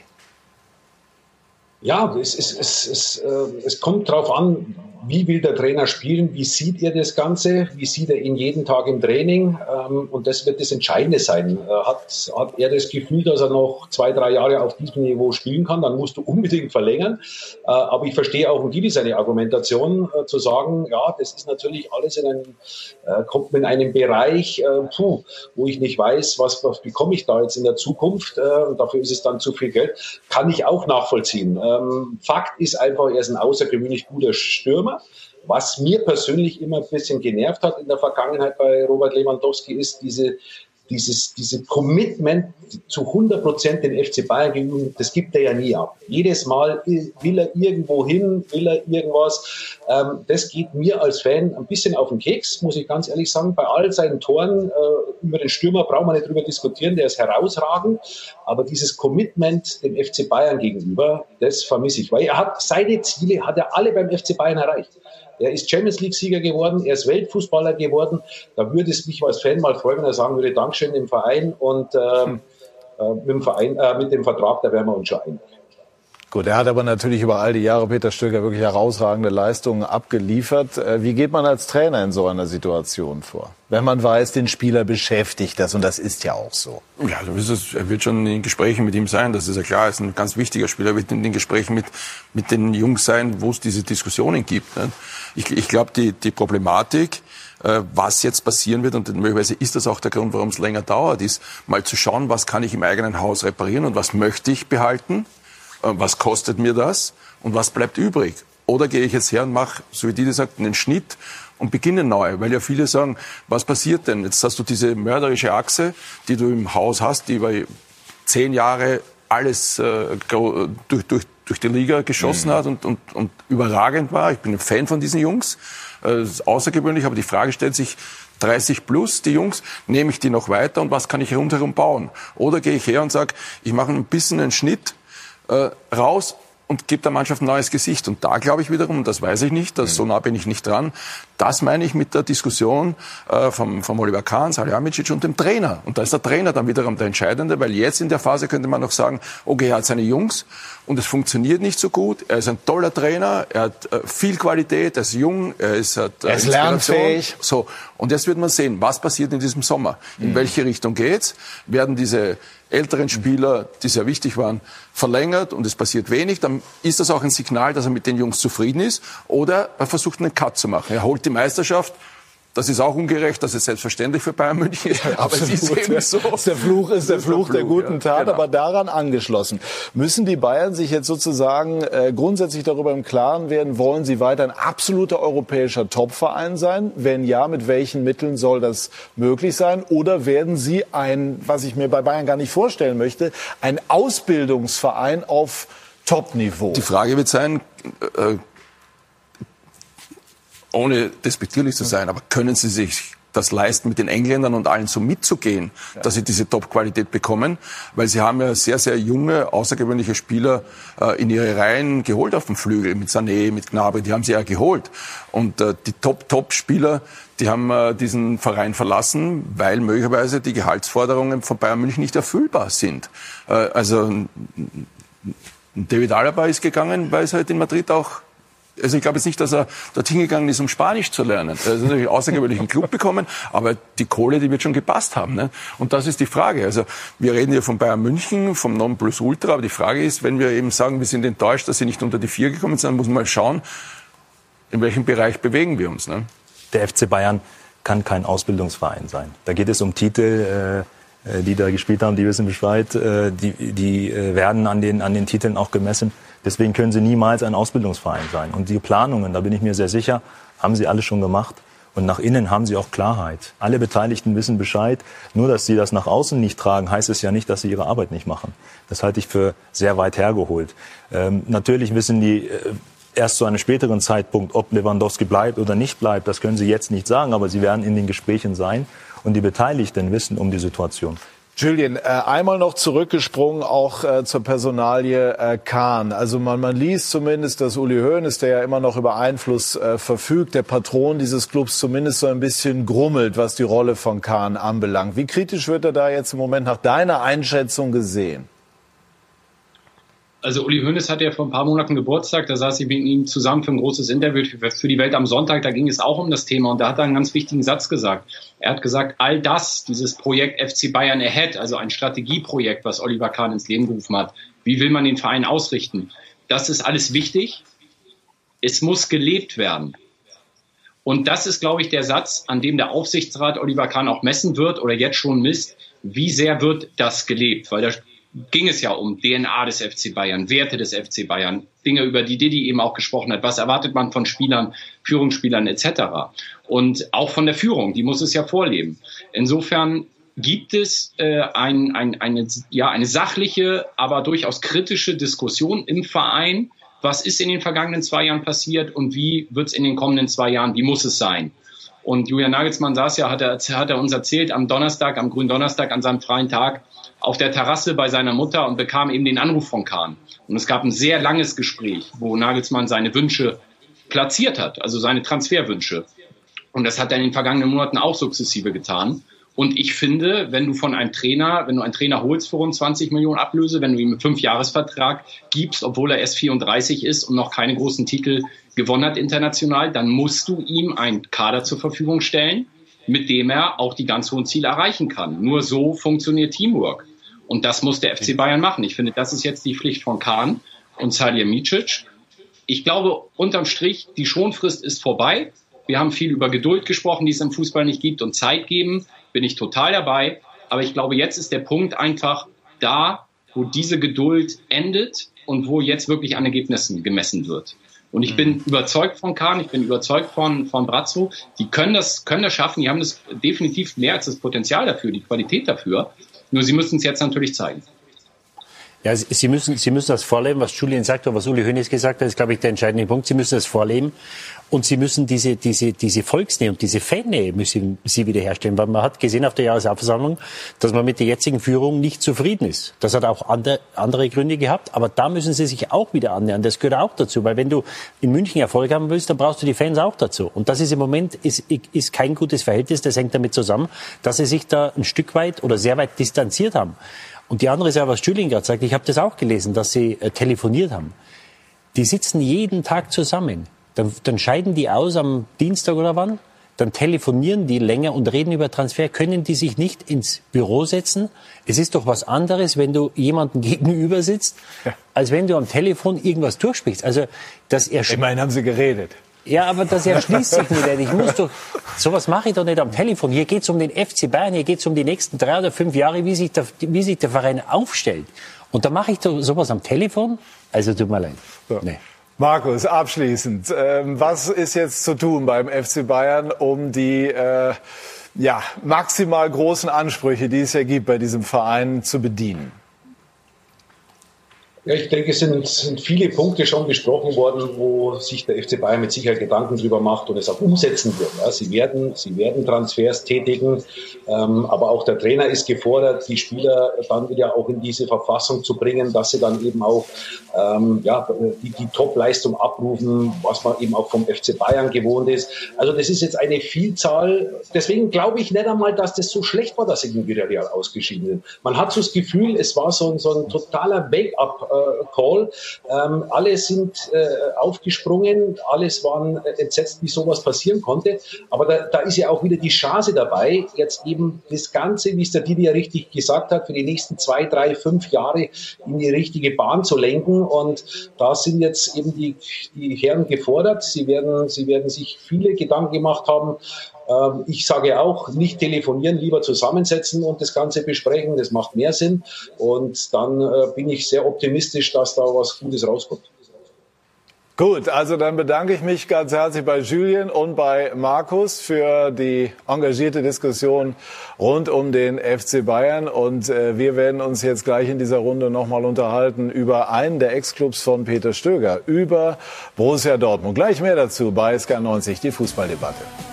Ja, es, es, es, es, äh, es kommt darauf an, wie will der Trainer spielen, wie sieht er das Ganze, wie sieht er ihn jeden Tag im Training ähm, und das wird das Entscheidende sein. Äh, hat, hat er das Gefühl, dass er noch zwei, drei Jahre auf diesem Niveau spielen kann, dann musst du unbedingt verlängern. Äh, aber ich verstehe auch Didi seine Argumentation äh, zu sagen, ja, das ist natürlich alles in einem, kommt in einem Bereich, puh, wo ich nicht weiß, was, was bekomme ich da jetzt in der Zukunft und dafür ist es dann zu viel Geld, kann ich auch nachvollziehen. Ähm, Fakt ist einfach, er ist ein außergewöhnlich guter Stürmer. Was mir persönlich immer ein bisschen genervt hat in der Vergangenheit bei Robert Lewandowski ist diese, dieses, diese Commitment zu 100 Prozent den FC Bayern gegenüber, das gibt er ja nie ab. Jedes Mal will er irgendwo hin, will er irgendwas. Ähm, das geht mir als Fan ein bisschen auf den Keks, muss ich ganz ehrlich sagen. Bei all seinen Toren äh, über den Stürmer brauchen wir nicht drüber diskutieren, der ist herausragend. Aber dieses Commitment dem FC Bayern gegenüber, das vermisse ich. Weil er hat seine Ziele, hat er alle beim FC Bayern erreicht. Er ist Champions League-Sieger geworden, er ist Weltfußballer geworden. Da würde es mich als Fan mal freuen, wenn er sagen würde, Dankeschön dem Verein und ähm, äh, mit, dem Verein, äh, mit dem Vertrag, da wären wir uns schon einig. Gut, er hat aber natürlich über all die Jahre Peter Stöger wirklich herausragende Leistungen abgeliefert. Äh, Wie geht man als Trainer in so einer Situation vor? Wenn man weiß, den Spieler beschäftigt das und das ist ja auch so. Ja. Er wird schon in Gesprächen mit ihm sein. Das ist ja klar. Er ist ein ganz wichtiger Spieler. Er wird in den Gesprächen mit, mit den Jungs sein, wo es diese Diskussionen gibt. ne? Ich, ich glaube, die, die Problematik, äh, was jetzt passieren wird, und möglicherweise ist das auch der Grund, warum es länger dauert, ist mal zu schauen, was kann ich im eigenen Haus reparieren und was möchte ich behalten, was kostet mir das und was bleibt übrig. Oder gehe ich jetzt her und mache, so wie die sagt, einen Schnitt und beginne neu? Weil ja viele sagen, was passiert denn? Jetzt hast du diese mörderische Achse, die du im Haus hast, die über zehn Jahre alles äh, durch, durch, durch die Liga geschossen mhm. hat und, und, und überragend war. Ich bin ein Fan von diesen Jungs. Äh, das ist außergewöhnlich, aber die Frage stellt sich, 30 plus, die Jungs, nehme ich die noch weiter und was kann ich rundherum bauen? Oder gehe ich her und sage, ich mache ein bisschen einen Schnitt äh, raus und gibt der Mannschaft ein neues Gesicht. Und da glaube ich wiederum, und das weiß ich nicht, das, so nah bin ich nicht dran, das meine ich mit der Diskussion äh, vom, vom Oliver Kahn, Salihamidzic und dem Trainer. Und da ist der Trainer dann wiederum der Entscheidende, weil jetzt in der Phase könnte man noch sagen, okay, er hat seine Jungs und es funktioniert nicht so gut. Er ist ein toller Trainer, er hat äh, viel Qualität, er ist jung, er ist, hat, äh, er ist lernfähig. So, und jetzt wird man sehen, was passiert in diesem Sommer. In mhm. welche Richtung geht's? Werden diese älteren Spieler, die sehr wichtig waren, verlängert und es passiert wenig, dann ist das auch ein Signal, dass er mit den Jungs zufrieden ist. Oder er versucht einen Cut zu machen. Er holt die Meisterschaft, das ist auch ungerecht, das ist selbstverständlich für Bayern München, ja, aber es ist eben so. Der Fluch ist der Fluch, der, Fluch, der guten Tat, genau. aber daran angeschlossen. Müssen die Bayern sich jetzt sozusagen äh, grundsätzlich darüber im Klaren werden, wollen sie weiter ein absoluter europäischer Topverein sein? Wenn ja, mit welchen Mitteln soll das möglich sein? Oder werden sie ein, was ich mir bei Bayern gar nicht vorstellen möchte, ein Ausbildungsverein auf Topniveau? Die Frage wird sein, äh, ohne despektierlich zu sein, aber können Sie sich das leisten, mit den Engländern und allen so mitzugehen, ja. dass sie diese Top-Qualität bekommen, weil sie haben ja sehr, sehr junge, außergewöhnliche Spieler äh, in ihre Reihen geholt auf dem Flügel, mit Sané, mit Gnabry, die haben sie ja geholt. Und äh, die Top-Top-Spieler, die haben äh, diesen Verein verlassen, weil möglicherweise die Gehaltsforderungen von Bayern München nicht erfüllbar sind. Äh, also David Alaba ist gegangen, weil es halt in Madrid auch also ich glaube jetzt nicht, dass er dorthin gegangen ist, um Spanisch zu lernen. Er hat natürlich einen außergewöhnlichen Club bekommen, aber die Kohle, die wird schon gepasst haben. Ne? Und das ist die Frage. Also wir reden hier von Bayern München, vom Nonplusultra, aber die Frage ist, wenn wir eben sagen, wir sind enttäuscht, dass sie nicht unter die Vier gekommen sind, muss man mal schauen, in welchem Bereich bewegen wir uns. Ne? Der FC Bayern kann kein Ausbildungsverein sein. Da geht es um Titel. Äh äh, die da gespielt haben, die wissen Bescheid, äh, die, die äh, werden an den, an den Titeln auch gemessen. Deswegen können sie niemals ein Ausbildungsverein sein. Und die Planungen, da bin ich mir sehr sicher, haben sie alle schon gemacht. Und nach innen haben sie auch Klarheit. Alle Beteiligten wissen Bescheid. Nur, dass sie das nach außen nicht tragen, heißt es ja nicht, dass sie ihre Arbeit nicht machen. Das halte ich für sehr weit hergeholt. Ähm, natürlich wissen die äh, erst zu einem späteren Zeitpunkt, ob Lewandowski bleibt oder nicht bleibt. Das können sie jetzt nicht sagen, aber sie werden in den Gesprächen sein und die Beteiligten wissen um die Situation. Julian, äh, einmal noch zurückgesprungen auch äh, zur Personalie äh, Kahn. Also man, man liest zumindest, dass Uli Hoeneß, der ja immer noch über Einfluss verfügt, der Patron dieses Clubs zumindest so ein bisschen grummelt, was die Rolle von Kahn anbelangt. Wie kritisch wird er da jetzt im Moment nach deiner Einschätzung gesehen? also Uli Hoeneß hatte ja vor ein paar Monaten Geburtstag, da saß ich mit ihm zusammen für ein großes Interview für die Welt am Sonntag, da ging es auch um das Thema und da hat er einen ganz wichtigen Satz gesagt. Er hat gesagt, all das, dieses Projekt FC Bayern Ahead, also ein Strategieprojekt, was Oliver Kahn ins Leben gerufen hat, wie will man den Verein ausrichten, das ist alles wichtig. Es muss gelebt werden. Und das ist, glaube ich, der Satz, an dem der Aufsichtsrat Oliver Kahn auch messen wird oder jetzt schon misst, wie sehr wird das gelebt? Weil der ging es ja um DNA des FC Bayern, Werte des FC Bayern, Dinge, über die Didi eben auch gesprochen hat. Was erwartet man von Spielern, Führungsspielern etc. Und auch von der Führung, die muss es ja vorleben. Insofern gibt es äh, ein, ein, eine, ja, eine sachliche, aber durchaus kritische Diskussion im Verein. Was ist in den vergangenen zwei Jahren passiert und wie wird es in den kommenden zwei Jahren, wie muss es sein? Und Julian Nagelsmann saß ja, hat er, hat er uns erzählt, am Donnerstag, am grünen Donnerstag, an seinem freien Tag, auf der Terrasse bei seiner Mutter und bekam eben den Anruf von Kahn. Und es gab ein sehr langes Gespräch, wo Nagelsmann seine Wünsche platziert hat, also seine Transferwünsche. Und das hat er in den vergangenen Monaten auch sukzessive getan. Und ich finde, wenn du von einem Trainer, wenn du einen Trainer holst für rund 20 Millionen Ablöse, wenn du ihm einen Fünfjahresvertrag gibst, obwohl er erst 34 ist und noch keine großen Titel gewonnen hat international, dann musst du ihm einen Kader zur Verfügung stellen, mit dem er auch die ganz hohen Ziele erreichen kann. Nur so funktioniert Teamwork. Und das muss der FC Bayern machen. Ich finde, das ist jetzt die Pflicht von Kahn und Salihamidzic. Ich glaube, unterm Strich, die Schonfrist ist vorbei. Wir haben viel über Geduld gesprochen, die es im Fußball nicht gibt und Zeit geben. Bin ich total dabei. Aber ich glaube, jetzt ist der Punkt einfach da, wo diese Geduld endet und wo jetzt wirklich an Ergebnissen gemessen wird. Und ich bin überzeugt von Kahn, ich bin überzeugt von, von Brazzo. Die können das, können das schaffen. Die haben das definitiv mehr als das Potenzial dafür, die Qualität dafür. Nur sie müssen es jetzt natürlich zeigen. Ja, Sie müssen, Sie müssen das vorleben, was Julian sagt oder was Uli Hoeneß gesagt hat, ist, glaube ich, der entscheidende Punkt. Sie müssen das vorleben und Sie müssen diese, diese, diese Volksnähe und diese Fannähe müssen Sie wiederherstellen. Weil man hat gesehen auf der Jahreshauptversammlung, dass man mit der jetzigen Führung nicht zufrieden ist. Das hat auch andere, andere Gründe gehabt, aber da müssen Sie sich auch wieder annähern. Das gehört auch dazu, weil wenn du in München Erfolg haben willst, dann brauchst du die Fans auch dazu. Und das ist im Moment ist, ist kein gutes Verhältnis. Das hängt damit zusammen, dass Sie sich da ein Stück weit oder sehr weit distanziert haben. Und die andere Sache, was Julian gerade sagt, ich habe das auch gelesen, dass sie äh, telefoniert haben. Die sitzen jeden Tag zusammen. Dann, dann scheiden die aus am Dienstag oder wann. Dann telefonieren die länger und reden über Transfer. Können die sich nicht ins Büro setzen? Es ist doch was anderes, wenn du jemanden gegenüber sitzt, ja. als wenn du am Telefon irgendwas durchsprichst. Also, das Immerhin haben sie geredet. Ja, aber das erschließt sich nicht. Ich muss doch, sowas mache ich doch nicht am Telefon. Hier geht es um den FC Bayern, hier geht es um die nächsten drei oder fünf Jahre, wie sich der, wie sich der Verein aufstellt. Und da mache ich doch sowas am Telefon. Also tut mir leid. Ja. Nee. Markus, abschließend, ähm, was ist jetzt zu tun beim FC Bayern, um die äh, ja, maximal großen Ansprüche, die es ja gibt bei diesem Verein, zu bedienen? Ja, ich denke, es sind, sind viele Punkte schon besprochen worden, wo sich der FC Bayern mit Sicherheit Gedanken drüber macht und es auch umsetzen wird. Ja, sie werden, sie werden Transfers tätigen, ähm, aber auch der Trainer ist gefordert, die Spieler dann wieder auch in diese Verfassung zu bringen, dass sie dann eben auch ähm, ja, die, die Top-Leistung abrufen, was man eben auch vom FC Bayern gewohnt ist. Also das ist jetzt eine Vielzahl. Deswegen glaube ich nicht einmal, dass das so schlecht war, dass sie gegen Villarreal ausgeschieden sind. Man hat so das Gefühl, es war so ein, so ein totaler Wake-up Call. Ähm, alle sind äh, aufgesprungen, alles waren entsetzt, wie sowas passieren konnte. Aber da, da ist ja auch wieder die Chance dabei, jetzt eben das Ganze, wie es der Didi ja richtig gesagt hat, für die nächsten zwei, drei, fünf Jahre in die richtige Bahn zu lenken. Und da sind jetzt eben die, die Herren gefordert. Sie werden, sie werden sich viele Gedanken gemacht haben, ich sage auch, nicht telefonieren, lieber zusammensetzen und das Ganze besprechen. Das macht mehr Sinn. Und dann äh, bin ich sehr optimistisch, dass da was Gutes rauskommt. Gut, also dann bedanke ich mich ganz herzlich bei Julien und bei Markus für die engagierte Diskussion rund um den FC Bayern. Und äh, wir werden uns jetzt gleich in dieser Runde nochmal unterhalten über einen der Ex-Clubs von Peter Stöger, über Borussia Dortmund. Gleich mehr dazu bei SK90, die Fußballdebatte.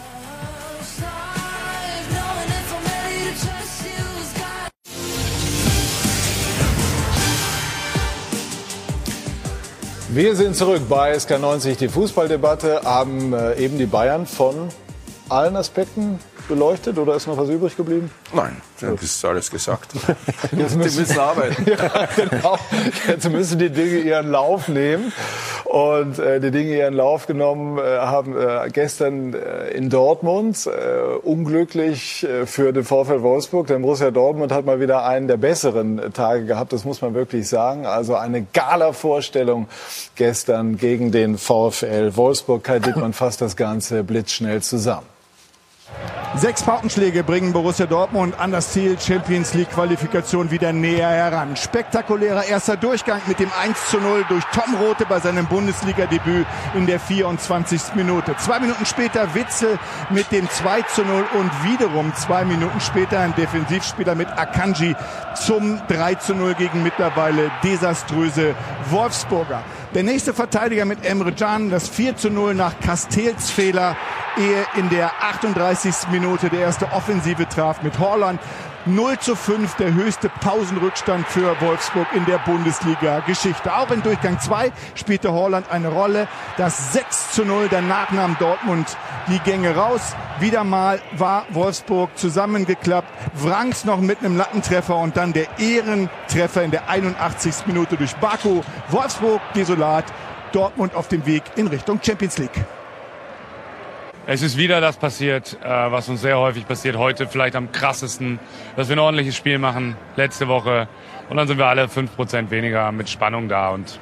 Wir sind zurück bei SK90, die Fußballdebatte, haben äh, eben die Bayern von allen Aspekten beleuchtet oder ist noch was übrig geblieben? Nein, das ist alles gesagt. Jetzt müssen, die müssen arbeiten. ja, genau. Jetzt müssen die Dinge ihren Lauf nehmen. Und äh, die Dinge ihren Lauf genommen äh, haben äh, gestern äh, in Dortmund. Äh, unglücklich äh, für den VfL Wolfsburg, denn Borussia Dortmund hat mal wieder einen der besseren Tage gehabt, das muss man wirklich sagen. Also eine Gala-Vorstellung gestern gegen den VfL Wolfsburg. Kai Dittmann fasst das Ganze blitzschnell zusammen. Sechs Paukenschläge bringen Borussia Dortmund an das Ziel Champions League Qualifikation wieder näher heran. Spektakulärer erster Durchgang mit dem 1 zu 0 durch Tom Rote bei seinem Bundesliga-Debüt in der 24. Minute. Zwei Minuten später Witzel mit dem 2 zu 0 und wiederum zwei Minuten später ein Defensivspieler mit Akanji zum 3 zu 0 gegen mittlerweile desaströse Wolfsburger. Der nächste Verteidiger mit Emre Can, das 4 zu 0 nach Castells Fehler, ehe in der 38. Minute der erste Offensive traf mit Horland. 0 zu 5, der höchste Pausenrückstand für Wolfsburg in der Bundesliga-Geschichte. Auch in Durchgang 2 spielte Holland eine Rolle. Das 6 zu 0, danach nahm Dortmund die Gänge raus. Wieder mal war Wolfsburg zusammengeklappt. Wrangs noch mit einem Lattentreffer und dann der Ehrentreffer in der 81. Minute durch Baku. Wolfsburg desolat, Dortmund auf dem Weg in Richtung Champions League. Es ist wieder das passiert, äh, was uns sehr häufig passiert. Heute vielleicht am krassesten, dass wir ein ordentliches Spiel machen, letzte Woche. Und dann sind wir alle fünf Prozent weniger mit Spannung da. Und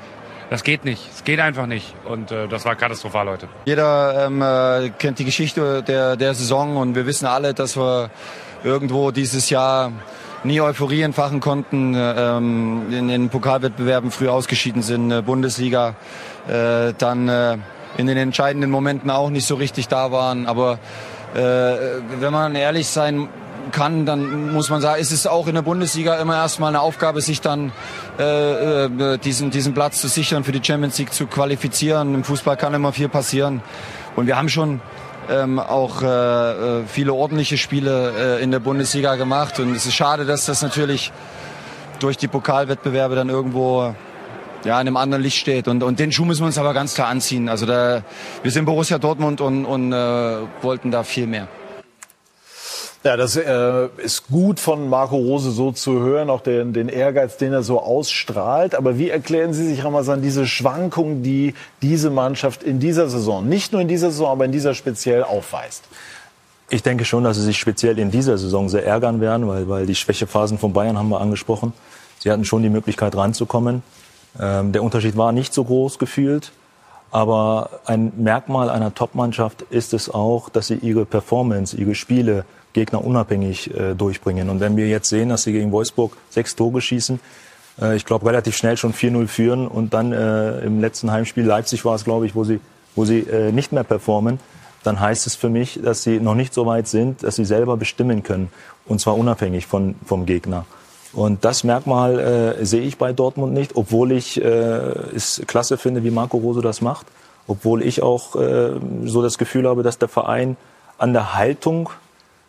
das geht nicht. Es geht einfach nicht. Und äh, das war katastrophal heute. Jeder ähm, äh, kennt die Geschichte der, der Saison und wir wissen alle, dass wir irgendwo dieses Jahr nie Euphorie entfachen konnten, ähm, in den Pokalwettbewerben früh ausgeschieden sind, Bundesliga, äh, dann äh, in den entscheidenden Momenten auch nicht so richtig da waren. Aber äh, wenn man ehrlich sein kann, dann muss man sagen, ist es auch in der Bundesliga immer erstmal eine Aufgabe, sich dann äh, äh, diesen, diesen Platz zu sichern, für die Champions League zu qualifizieren. Im Fußball kann immer viel passieren. Und wir haben schon ähm, auch äh, äh viele ordentliche Spiele äh, in der Bundesliga gemacht. Und es ist schade, dass das natürlich durch die Pokalwettbewerbe dann irgendwo ja, in einem anderen Licht steht. Und, und den Schuh müssen wir uns aber ganz klar anziehen. Also da, wir sind Borussia Dortmund und, und äh, wollten da viel mehr. Ja, das äh, ist gut von Marco Rose so zu hören, auch den, den Ehrgeiz, den er so ausstrahlt. Aber wie erklären Sie sich, Ramazan, diese Schwankungen, die diese Mannschaft in dieser Saison, nicht nur in dieser Saison, aber in dieser speziell aufweist? Ich denke schon, dass sie sich speziell in dieser Saison sehr ärgern werden, weil, weil die Schwächephasen von Bayern haben wir angesprochen. Sie hatten schon die Möglichkeit ranzukommen. Ähm, der Unterschied war nicht so groß gefühlt. Aber ein Merkmal einer Top-Mannschaft ist es auch, dass sie ihre Performance, ihre Spiele Gegner unabhängig äh, durchbringen. Und wenn wir jetzt sehen, dass sie gegen Wolfsburg sechs Tore schießen, äh, ich glaube relativ schnell schon 4-0 führen und dann äh, im letzten Heimspiel Leipzig war es, glaube ich, wo sie, wo sie äh, nicht mehr performen, dann heißt es für mich, dass sie noch nicht so weit sind, dass sie selber bestimmen können. Und zwar unabhängig von, vom Gegner. Und das Merkmal äh, sehe ich bei Dortmund nicht, obwohl ich äh, es klasse finde, wie Marco Rose das macht. Obwohl ich auch äh, so das Gefühl habe, dass der Verein an der Haltung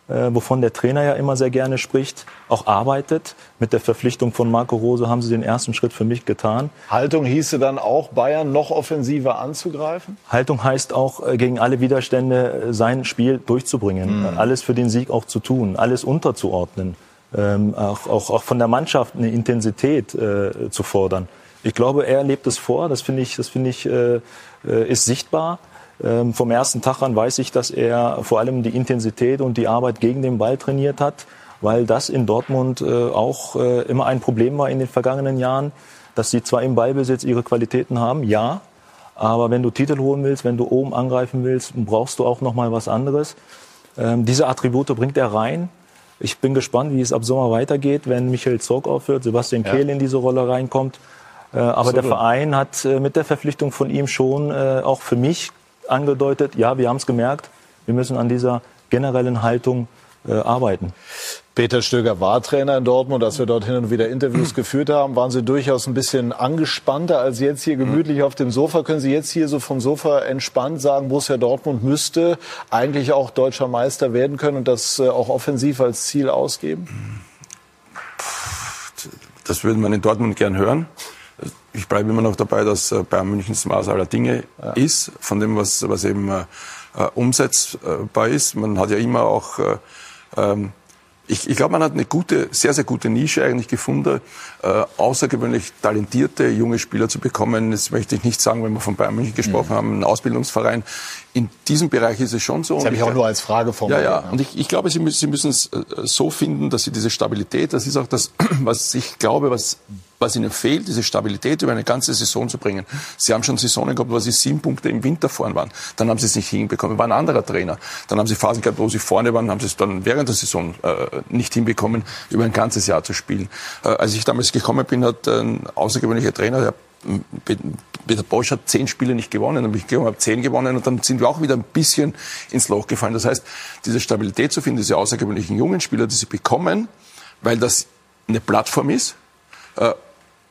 äh, wovon der Trainer ja immer sehr gerne spricht, auch arbeitet. Mit der Verpflichtung von Marco Rose haben sie den ersten Schritt für mich getan. Haltung hieße dann auch, Bayern noch offensiver anzugreifen? Haltung heißt auch, äh, gegen alle Widerstände äh, sein Spiel durchzubringen, mhm. alles für den Sieg auch zu tun, alles unterzuordnen, ähm, auch, auch, auch von der Mannschaft eine Intensität äh, zu fordern. Ich glaube, er lebt es vor, das finde ich, das finde ich, äh, ist sichtbar. Ähm, vom ersten Tag an weiß ich, dass er vor allem die Intensität und die Arbeit gegen den Ball trainiert hat, weil das in Dortmund äh, auch äh, immer ein Problem war in den vergangenen Jahren, dass sie zwar im Ballbesitz ihre Qualitäten haben, ja, aber wenn du Titel holen willst, wenn du oben angreifen willst, brauchst du auch noch mal was anderes. Ähm, diese Attribute bringt er rein. Ich bin gespannt, wie es ab Sommer weitergeht, wenn Michael Zorg aufhört, Sebastian ja. Kehl in diese Rolle reinkommt. Äh, aber so der Verein hat äh, mit der Verpflichtung von ihm schon äh, auch für mich angedeutet, ja, wir haben es gemerkt, wir müssen an dieser generellen Haltung äh, arbeiten. Peter Stöger war Trainer in Dortmund. Als wir dort hin und wieder Interviews geführt haben, waren Sie durchaus ein bisschen angespannter als jetzt hier gemütlich auf dem Sofa. Können Sie jetzt hier so vom Sofa entspannt sagen, Borussia Dortmund müsste eigentlich auch deutscher Meister werden können und das äh, auch offensiv als Ziel ausgeben? Das würde man in Dortmund gern hören ich bleibe immer noch dabei, dass äh, Bayern München das Maß aller Dinge ja. ist, von dem, was, was eben äh, äh, umsetzbar ist. Man hat ja immer auch äh, ähm, ich, ich glaube, man hat eine gute, sehr, sehr gute Nische eigentlich gefunden, äh, außergewöhnlich talentierte junge Spieler zu bekommen. Das möchte ich nicht sagen, wenn wir von Bayern München gesprochen mhm. haben, ein Ausbildungsverein. In diesem Bereich ist es schon so. Das habe ich auch nur als Frage formuliert. Ja, ja. Und ich, ich glaube, Sie müssen, Sie müssen es äh, so finden, dass Sie diese Stabilität, das ist auch das, was ich glaube, was was ihnen fehlt, diese Stabilität über eine ganze Saison zu bringen. Sie haben schon Saisonen gehabt, wo sie sieben Punkte im Winter vorn waren. Dann haben sie es nicht hinbekommen, war ein anderer Trainer. Dann haben sie Phasen gehabt, wo sie vorne waren, haben sie es dann während der Saison äh, nicht hinbekommen, über ein ganzes Jahr zu spielen. Äh, als ich damals gekommen bin, hat ein außergewöhnlicher Trainer, der Peter Bosch hat zehn Spiele nicht gewonnen, dann bin ich gekommen, habe zehn gewonnen und dann sind wir auch wieder ein bisschen ins Loch gefallen. Das heißt, diese Stabilität zu finden, diese außergewöhnlichen jungen Spieler, die sie bekommen, weil das eine Plattform ist, äh,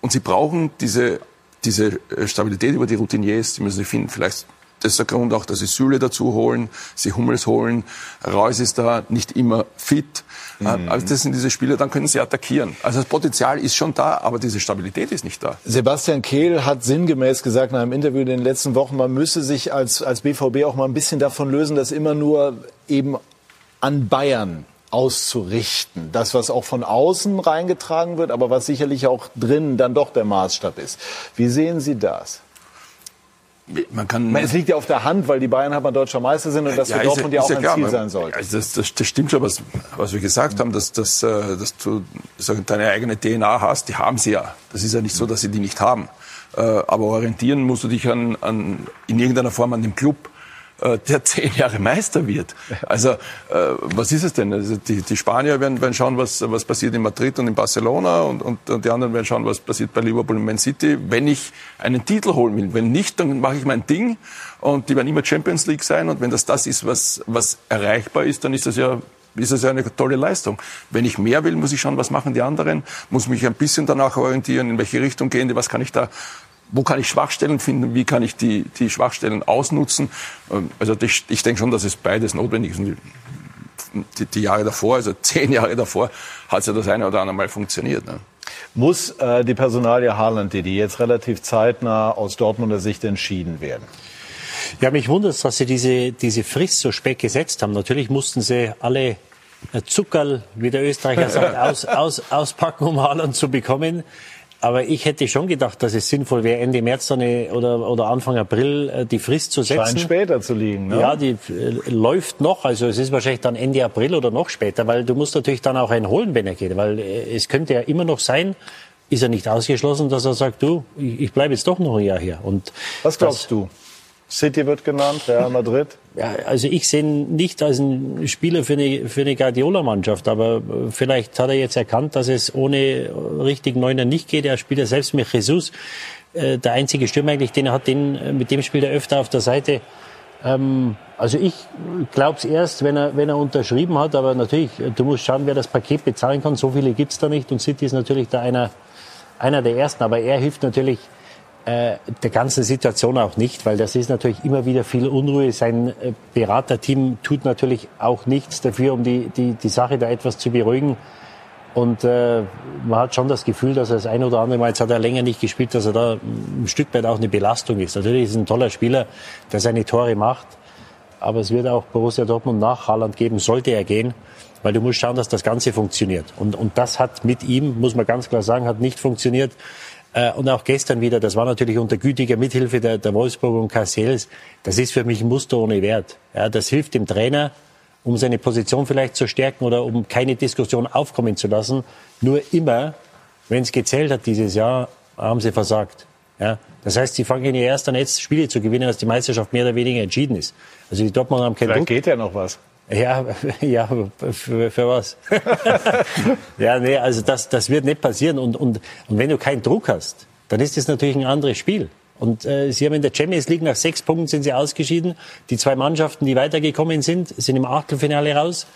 und sie brauchen diese, diese äh, Stabilität über die Routiniers, die müssen sie finden. Vielleicht das ist der Grund auch, dass sie Süle dazu holen, sie Hummels holen, Reus ist da nicht immer fit. Äh, mhm. Also das sind diese Spieler, dann können sie attackieren. Also das Potenzial ist schon da, aber diese Stabilität ist nicht da. Sebastian Kehl hat sinngemäß gesagt in einem Interview in den letzten Wochen, man müsse sich als, als BVB auch mal ein bisschen davon lösen, dass immer nur eben an Bayern auszurichten. Das, was auch von außen reingetragen wird, aber was sicherlich auch drinnen dann doch der Maßstab ist. Wie sehen Sie das? Man kann, es liegt ja auf der Hand, weil die Bayern halt mal deutscher Meister sind und das ja, für Dortmund ja auch ja ein klar, Ziel sein soll. Also das, das, das, stimmt schon, was, was wir gesagt haben, dass, dass, äh, dass du sagen, deine eigene DNA hast, die haben sie ja. Das ist ja nicht so, dass sie die nicht haben. Äh, aber orientieren musst du dich an, an, in irgendeiner Form an dem Club. Äh, der zehn Jahre Meister wird. Also äh, was ist es denn? Also die, die Spanier werden, werden schauen, was, was passiert in Madrid und in Barcelona und, und, und die anderen werden schauen, was passiert bei Liverpool und Man City, wenn ich einen Titel holen will. Wenn nicht, dann mache ich mein Ding und die werden immer Champions League sein und wenn das das ist, was, was erreichbar ist, dann ist das ja ist das ja eine tolle Leistung. Wenn ich mehr will, muss ich schauen, was machen die anderen, muss mich ein bisschen danach orientieren, in welche Richtung gehen die, was kann ich da wo kann ich Schwachstellen finden, wie kann ich die, die Schwachstellen ausnutzen. Ähm, also ich, ich denke schon, dass es beides notwendig ist. Die, die Jahre davor, also zehn Jahre davor, hat es ja das eine oder andere Mal funktioniert. Ne? Muss äh, die Personalie Haaland, die jetzt relativ zeitnah aus Dortmunder Sicht entschieden werden? Ja, mich wundert es, dass Sie diese, diese Frist so spät gesetzt haben. Natürlich mussten Sie alle äh, Zuckerl, wie der Österreicher sagt, aus, aus, auspacken, um Haaland zu bekommen. Aber ich hätte schon gedacht, dass es sinnvoll wäre, Ende März dann oder, oder Anfang April äh, die Frist zu setzen. Scheint später zu liegen, ne? Ja, die äh, läuft noch. Also es ist wahrscheinlich dann Ende April oder noch später, weil du musst natürlich dann auch einen holen, wenn er geht. Weil äh, es könnte ja immer noch sein, ist er nicht ausgeschlossen, dass er sagt, du, ich, ich bleibe jetzt doch noch ein Jahr hier. Und Was glaubst das, du? City wird genannt, Real Madrid. Ja, also ich sehe ihn nicht als einen Spieler für eine, für eine Guardiola-Mannschaft, aber vielleicht hat er jetzt erkannt, dass es ohne richtigen Neuner nicht geht. Er spielt ja selbst mit Jesus. Äh, der einzige Stürmer eigentlich, den er hat, den, mit dem spielt er öfter auf der Seite. Ähm, also ich glaube es erst, wenn er, wenn er unterschrieben hat, aber natürlich, du musst schauen, wer das Paket bezahlen kann. So viele gibt's da nicht und City ist natürlich da einer, einer der Ersten, aber er hilft natürlich äh, der ganzen Situation auch nicht, weil das ist natürlich immer wieder viel Unruhe. Sein äh, Beraterteam tut natürlich auch nichts dafür, um die, die, die Sache da etwas zu beruhigen. Und äh, man hat schon das Gefühl, dass er das ein oder andere Mal, jetzt hat er länger nicht gespielt, dass er da ein Stück weit auch eine Belastung ist. Natürlich ist er ein toller Spieler, der seine Tore macht. Aber es wird auch Borussia Dortmund nach Haaland geben, sollte er gehen. Weil du musst schauen, dass das Ganze funktioniert. Und, und das hat mit ihm, muss man ganz klar sagen, hat nicht funktioniert. Äh, und auch gestern wieder, das war natürlich unter gütiger Mithilfe der, der Wolfsburg und Castells. Das ist für mich ein Muster ohne Wert. Ja, das hilft dem Trainer, um seine Position vielleicht zu stärken oder um keine Diskussion aufkommen zu lassen. Nur immer, wenn es gezählt hat dieses Jahr, haben sie versagt. Ja, das heißt, sie fangen ja erst an, jetzt Spiele zu gewinnen, als die Meisterschaft mehr oder weniger entschieden ist. Also die Dortmund haben keinen Vielleicht Druck. geht ja noch was. Ja, ja, für, für was? ja, nee, also das, das wird nicht passieren. Und, und, und wenn du keinen Druck hast, dann ist das natürlich ein anderes Spiel. Und äh, sie haben in der Champions League nach sechs Punkten sind sie ausgeschieden. Die zwei Mannschaften, die weitergekommen sind, sind im Achtelfinale raus.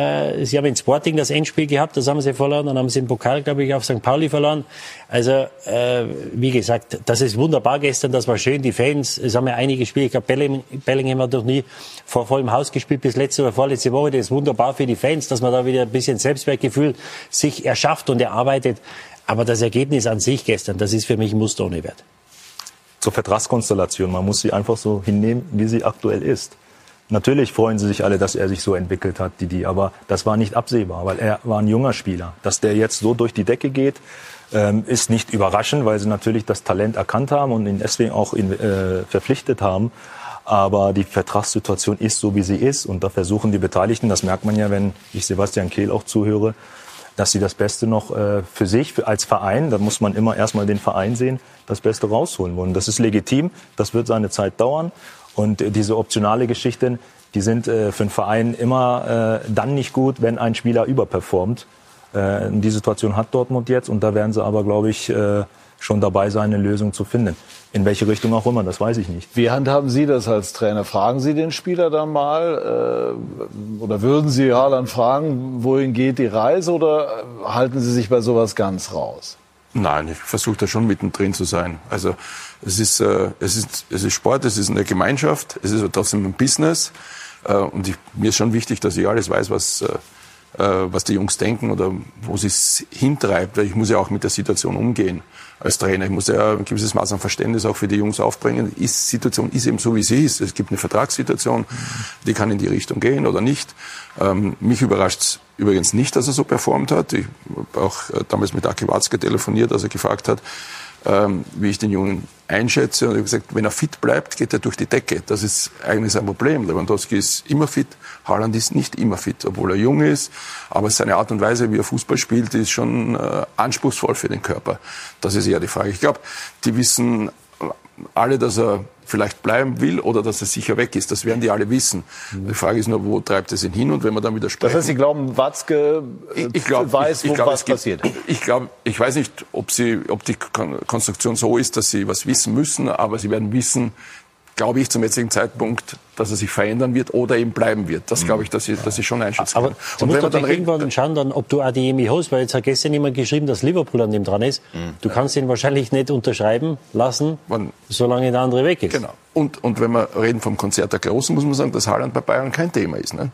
Äh, sie haben in Sporting das Endspiel gehabt, das haben sie verloren. Dann haben sie im Pokal, glaube ich, auf St. Pauli verloren. Also, äh, wie gesagt, das ist wunderbar gestern, das war schön. Die Fans, es haben ja einige Spiele, ich glaube, Bellingham, Bellingham hat noch nie vor vollem Haus gespielt bis letzte oder vorletzte Woche. Das ist wunderbar für die Fans, dass man da wieder ein bisschen Selbstwertgefühl sich erschafft und erarbeitet. Aber das Ergebnis an sich gestern, das ist für mich ein Muster ohne Wert. Zur Vertragskonstellation, man muss sie einfach so hinnehmen, wie sie aktuell ist. Natürlich freuen sie sich alle, dass er sich so entwickelt hat, Didi, aber das war nicht absehbar, weil er war ein junger Spieler. Dass der jetzt so durch die Decke geht, ähm, ist nicht überraschend, weil sie natürlich das Talent erkannt haben und ihn deswegen auch äh, verpflichtet haben. Aber die Vertragssituation ist so, wie sie ist. Und da versuchen die Beteiligten, das merkt man ja, wenn ich Sebastian Kehl auch zuhöre, dass sie das Beste noch äh, für sich als Verein, da muss man immer erstmal den Verein sehen, das Beste rausholen wollen. Das ist legitim, das wird seine Zeit dauern. Und diese optionale Geschichten, die sind äh, für einen Verein immer äh, dann nicht gut, wenn ein Spieler überperformt. Äh, die Situation hat Dortmund jetzt und da werden sie aber, glaube ich, äh, schon dabei sein, eine Lösung zu finden. In welche Richtung auch immer, das weiß ich nicht. Wie handhaben Sie das als Trainer? Fragen Sie den Spieler dann mal äh, oder würden Sie Haaland fragen, wohin geht die Reise oder halten Sie sich bei sowas ganz raus? Nein, ich versuche da schon mittendrin zu sein. Also es ist, äh, es ist, es ist Sport, es ist eine Gemeinschaft, es ist trotzdem ein Business. Äh, und ich, mir ist schon wichtig, dass ich alles weiß, was, äh, äh was die Jungs denken oder wo sie es hintreibt, weil ich muss ja auch mit der Situation umgehen als Trainer. Ich muss ja ein gewisses Maß an Verständnis auch für die Jungs aufbringen. Die Situation ist eben so, wie sie ist. Es gibt eine Vertragssituation, die kann in die Richtung gehen oder nicht. Ähm, mich überrascht übrigens nicht, dass er so performt hat. Ich habe auch äh, damals mit Aki Watzke telefoniert, als er gefragt hat, ähm, wie ich den Jungen einschätze. Und ich habe gesagt, wenn er fit bleibt, geht er durch die Decke. Das ist eigentlich sein Problem. Lewandowski ist immer fit, Haaland ist nicht immer fit, obwohl er jung ist. Aber seine Art und Weise, wie er Fußball spielt, ist schon äh, anspruchsvoll für den Körper. Das ist eher die Frage. Ich glaube, die wissen alle, dass er vielleicht bleiben will oder dass er sicher weg ist. Das werden die alle wissen. Mhm. Die Frage ist nur, wo treibt es ihn hin und wenn man dann wieder spricht. Das heißt, Sie glauben, Watzke ich, ich glaub, weiß, ich, ich wo glaub, was gibt, passiert? Ich glaube, ich weiß nicht, ob, sie, ob die Konstruktion so ist, dass sie was wissen müssen, aber sie werden wissen, glaube ich, zum jetzigen Zeitpunkt, dass er sich verändern wird oder eben bleiben wird. Das glaube ich, dass ich, dass ich schon einschätzen Aber kann. du musst dann irgendwann schauen, dann, ob du Adeyemi hast, weil jetzt hat gestern jemand geschrieben, dass Liverpool an dem dran ist. Mhm. Du kannst ihn wahrscheinlich nicht unterschreiben lassen, Man, solange der andere weg ist. Genau. Und, und wenn wir reden vom Konzert der Großen, muss man sagen, dass Haaland bei Bayern kein Thema ist. Ne?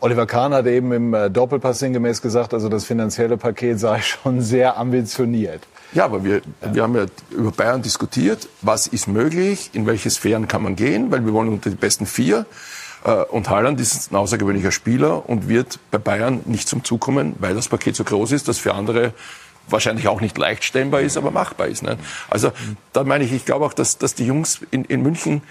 Oliver Kahn hat eben im äh, Doppelpass sinngemäß gesagt, also das finanzielle Paket sei schon sehr ambitioniert. Ja, aber wir, wir haben ja über Bayern diskutiert, was ist möglich, in welche Sphären kann man gehen, weil wir wollen unter die besten vier. Äh, Und Haaland ist ein außergewöhnlicher Spieler und wird bei Bayern nicht zum Zug kommen, weil das Paket so groß ist, dass für andere wahrscheinlich auch nicht leicht stemmbar ist, aber machbar ist. Ne? Also da meine ich, ich glaube auch, dass, dass die Jungs in, in München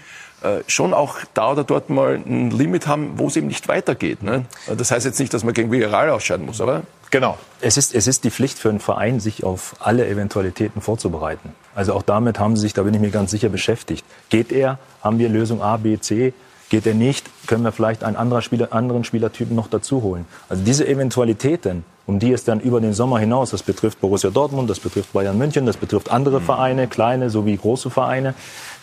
äh, schon auch da oder dort mal ein Limit haben, wo es eben nicht weitergeht. Ne? Das heißt jetzt nicht, dass man gegen Villarreal ausscheiden muss, aber Genau. Es ist, es ist die Pflicht für einen Verein, sich auf alle Eventualitäten vorzubereiten. Also auch damit haben sie sich, da bin ich mir ganz sicher, beschäftigt. Geht er? Haben wir Lösung A, B, C? Geht er nicht? Können wir vielleicht einen anderen, Spieler, anderen Spielertypen noch dazu holen? Also diese Eventualitäten, um die es dann über den Sommer hinaus, das betrifft Borussia Dortmund, das betrifft Bayern München, das betrifft andere Vereine, kleine sowie große Vereine,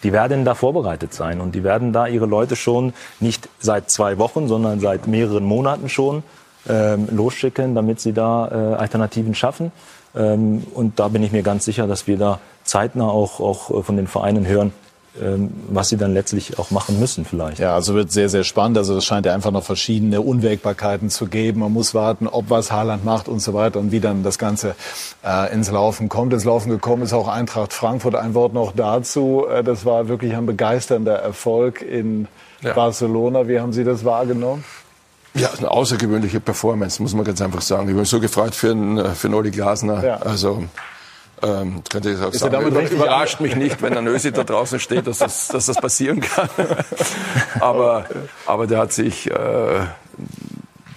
die werden da vorbereitet sein. Und die werden da ihre Leute schon nicht seit zwei Wochen, sondern seit mehreren Monaten schon ähm, losschicken, damit sie da äh, Alternativen schaffen. Ähm, und da bin ich mir ganz sicher, dass wir da zeitnah auch, auch von den Vereinen hören, was sie dann letztlich auch machen müssen vielleicht. Ja, also wird sehr, sehr spannend. Also es scheint ja einfach noch verschiedene Unwägbarkeiten zu geben. Man muss warten, ob was Haaland macht und so weiter und wie dann das Ganze äh, ins Laufen kommt. Ins Laufen gekommen ist auch Eintracht Frankfurt. Ein Wort noch dazu. Äh, das war wirklich ein begeisternder Erfolg in Ja. Barcelona. Wie haben Sie das wahrgenommen? Ja, eine außergewöhnliche Performance, muss man ganz einfach sagen. Ich bin so gefreut für einen, für einen Oli Glasner. Ja. Also, ähm, könnte ich auch Ist sagen. überrascht mich nicht, wenn ein Ösi da draußen steht, dass das, dass das passieren kann. aber, aber der hat sich, äh,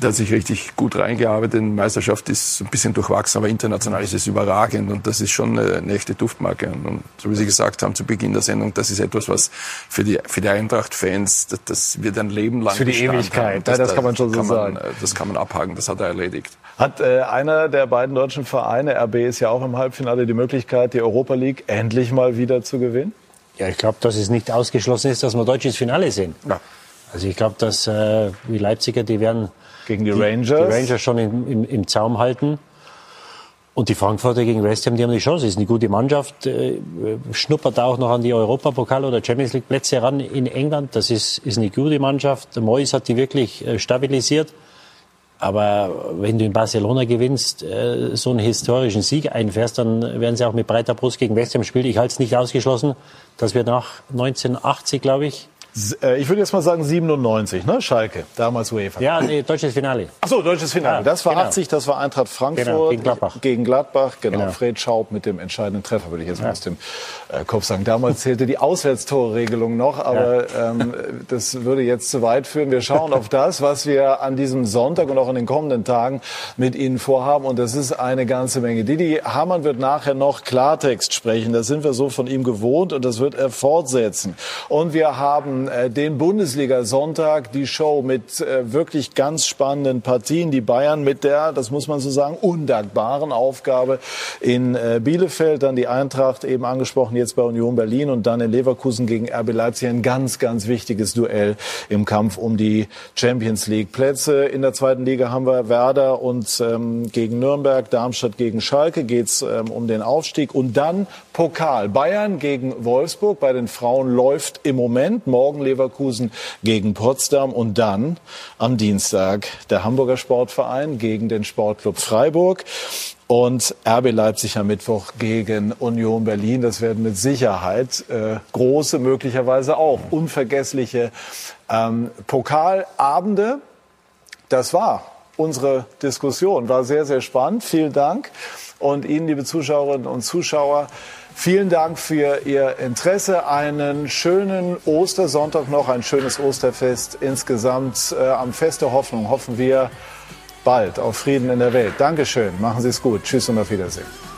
der hat sich richtig gut reingearbeitet. Die Meisterschaft ist ein bisschen durchwachsen, aber international ist es überragend und das ist schon eine, eine echte Duftmarke. Und, so wie Sie gesagt haben zu Beginn der Sendung, das ist etwas, was für die, für die Eintracht-Fans, das, das wird ein Leben lang Für die Bestand Ewigkeit, haben. ja, das kann man schon so kann sagen. äh, Das kann man abhaken, das hat er erledigt. Hat äh, einer der beiden deutschen Vereine, RB ist ja auch im Halbfinale, die Möglichkeit, die Europa League endlich mal wieder zu gewinnen? Ja, ich glaube, dass es nicht ausgeschlossen ist, dass wir deutsches Finale sehen. Ja. Also ich glaube, dass äh, die Leipziger, die werden Gegen die die, Rangers? die Rangers schon im, im, im Zaum halten. Und die Frankfurter gegen West Ham, die haben die Chance. Ist eine gute Mannschaft, äh, schnuppert auch noch an die Europapokal- oder Champions League Plätze ran in England. Das ist, ist eine gute Mannschaft. Moyes hat die wirklich äh, stabilisiert. Aber wenn du in Barcelona gewinnst, äh, so einen historischen Sieg einfährst, dann werden sie auch mit breiter Brust gegen West Ham spielen. Ich halte es nicht ausgeschlossen, dass wir nach 1980, glaube ich, Ich würde jetzt mal sagen 97, ne? Schalke, damals UEFA. ja, nee, deutsches Finale. Ach so, deutsches Finale. Ja, das war genau. 80, das war Eintracht Frankfurt Genau, gegen Gladbach. Gegen Gladbach, genau. Genau. Fred Schaub mit dem entscheidenden Treffer, würde ich jetzt mal aus dem äh, Kopf sagen. Damals zählte die Auswärtstorregelung noch, aber ähm, das würde jetzt zu weit führen. Wir schauen auf das, was wir an diesem Sonntag und auch in den kommenden Tagen mit Ihnen vorhaben. Und das ist eine ganze Menge. Didi Hamann wird nachher noch Klartext sprechen. Das sind wir so von ihm gewohnt und das wird er fortsetzen. Und wir haben äh, den Bundesliga-Sonntag, die Show mit äh, wirklich ganz spannenden Partien. Die Bayern mit der, das muss man so sagen, undankbaren Aufgabe in äh, Bielefeld. Dann die Eintracht, eben angesprochen, jetzt bei Union Berlin und dann in Leverkusen gegen RB Leipzig. Ein ganz, ganz wichtiges Duell im Kampf um die Champions League Plätze. In der zweiten Liga haben wir Werder und ähm, gegen Nürnberg, Darmstadt gegen Schalke geht's ähm, um den Aufstieg. Und dann Pokal. Bayern gegen Wolfsburg. Bei den Frauen läuft im Moment. Morgen Leverkusen gegen Potsdam. Und dann am Dienstag der Hamburger Sportverein gegen den Sportclub Freiburg. Und RB Leipzig am Mittwoch gegen Union Berlin. Das werden mit Sicherheit äh, große, möglicherweise auch unvergessliche ähm, Pokalabende. Das war unsere Diskussion. War sehr, sehr spannend. Vielen Dank. Und Ihnen, liebe Zuschauerinnen und Zuschauer, vielen Dank für Ihr Interesse. Einen schönen Ostersonntag noch, ein schönes Osterfest insgesamt. Äh, am Fest der Hoffnung hoffen wir bald auf Frieden in der Welt. Dankeschön. Machen Sie es gut. Tschüss und auf Wiedersehen.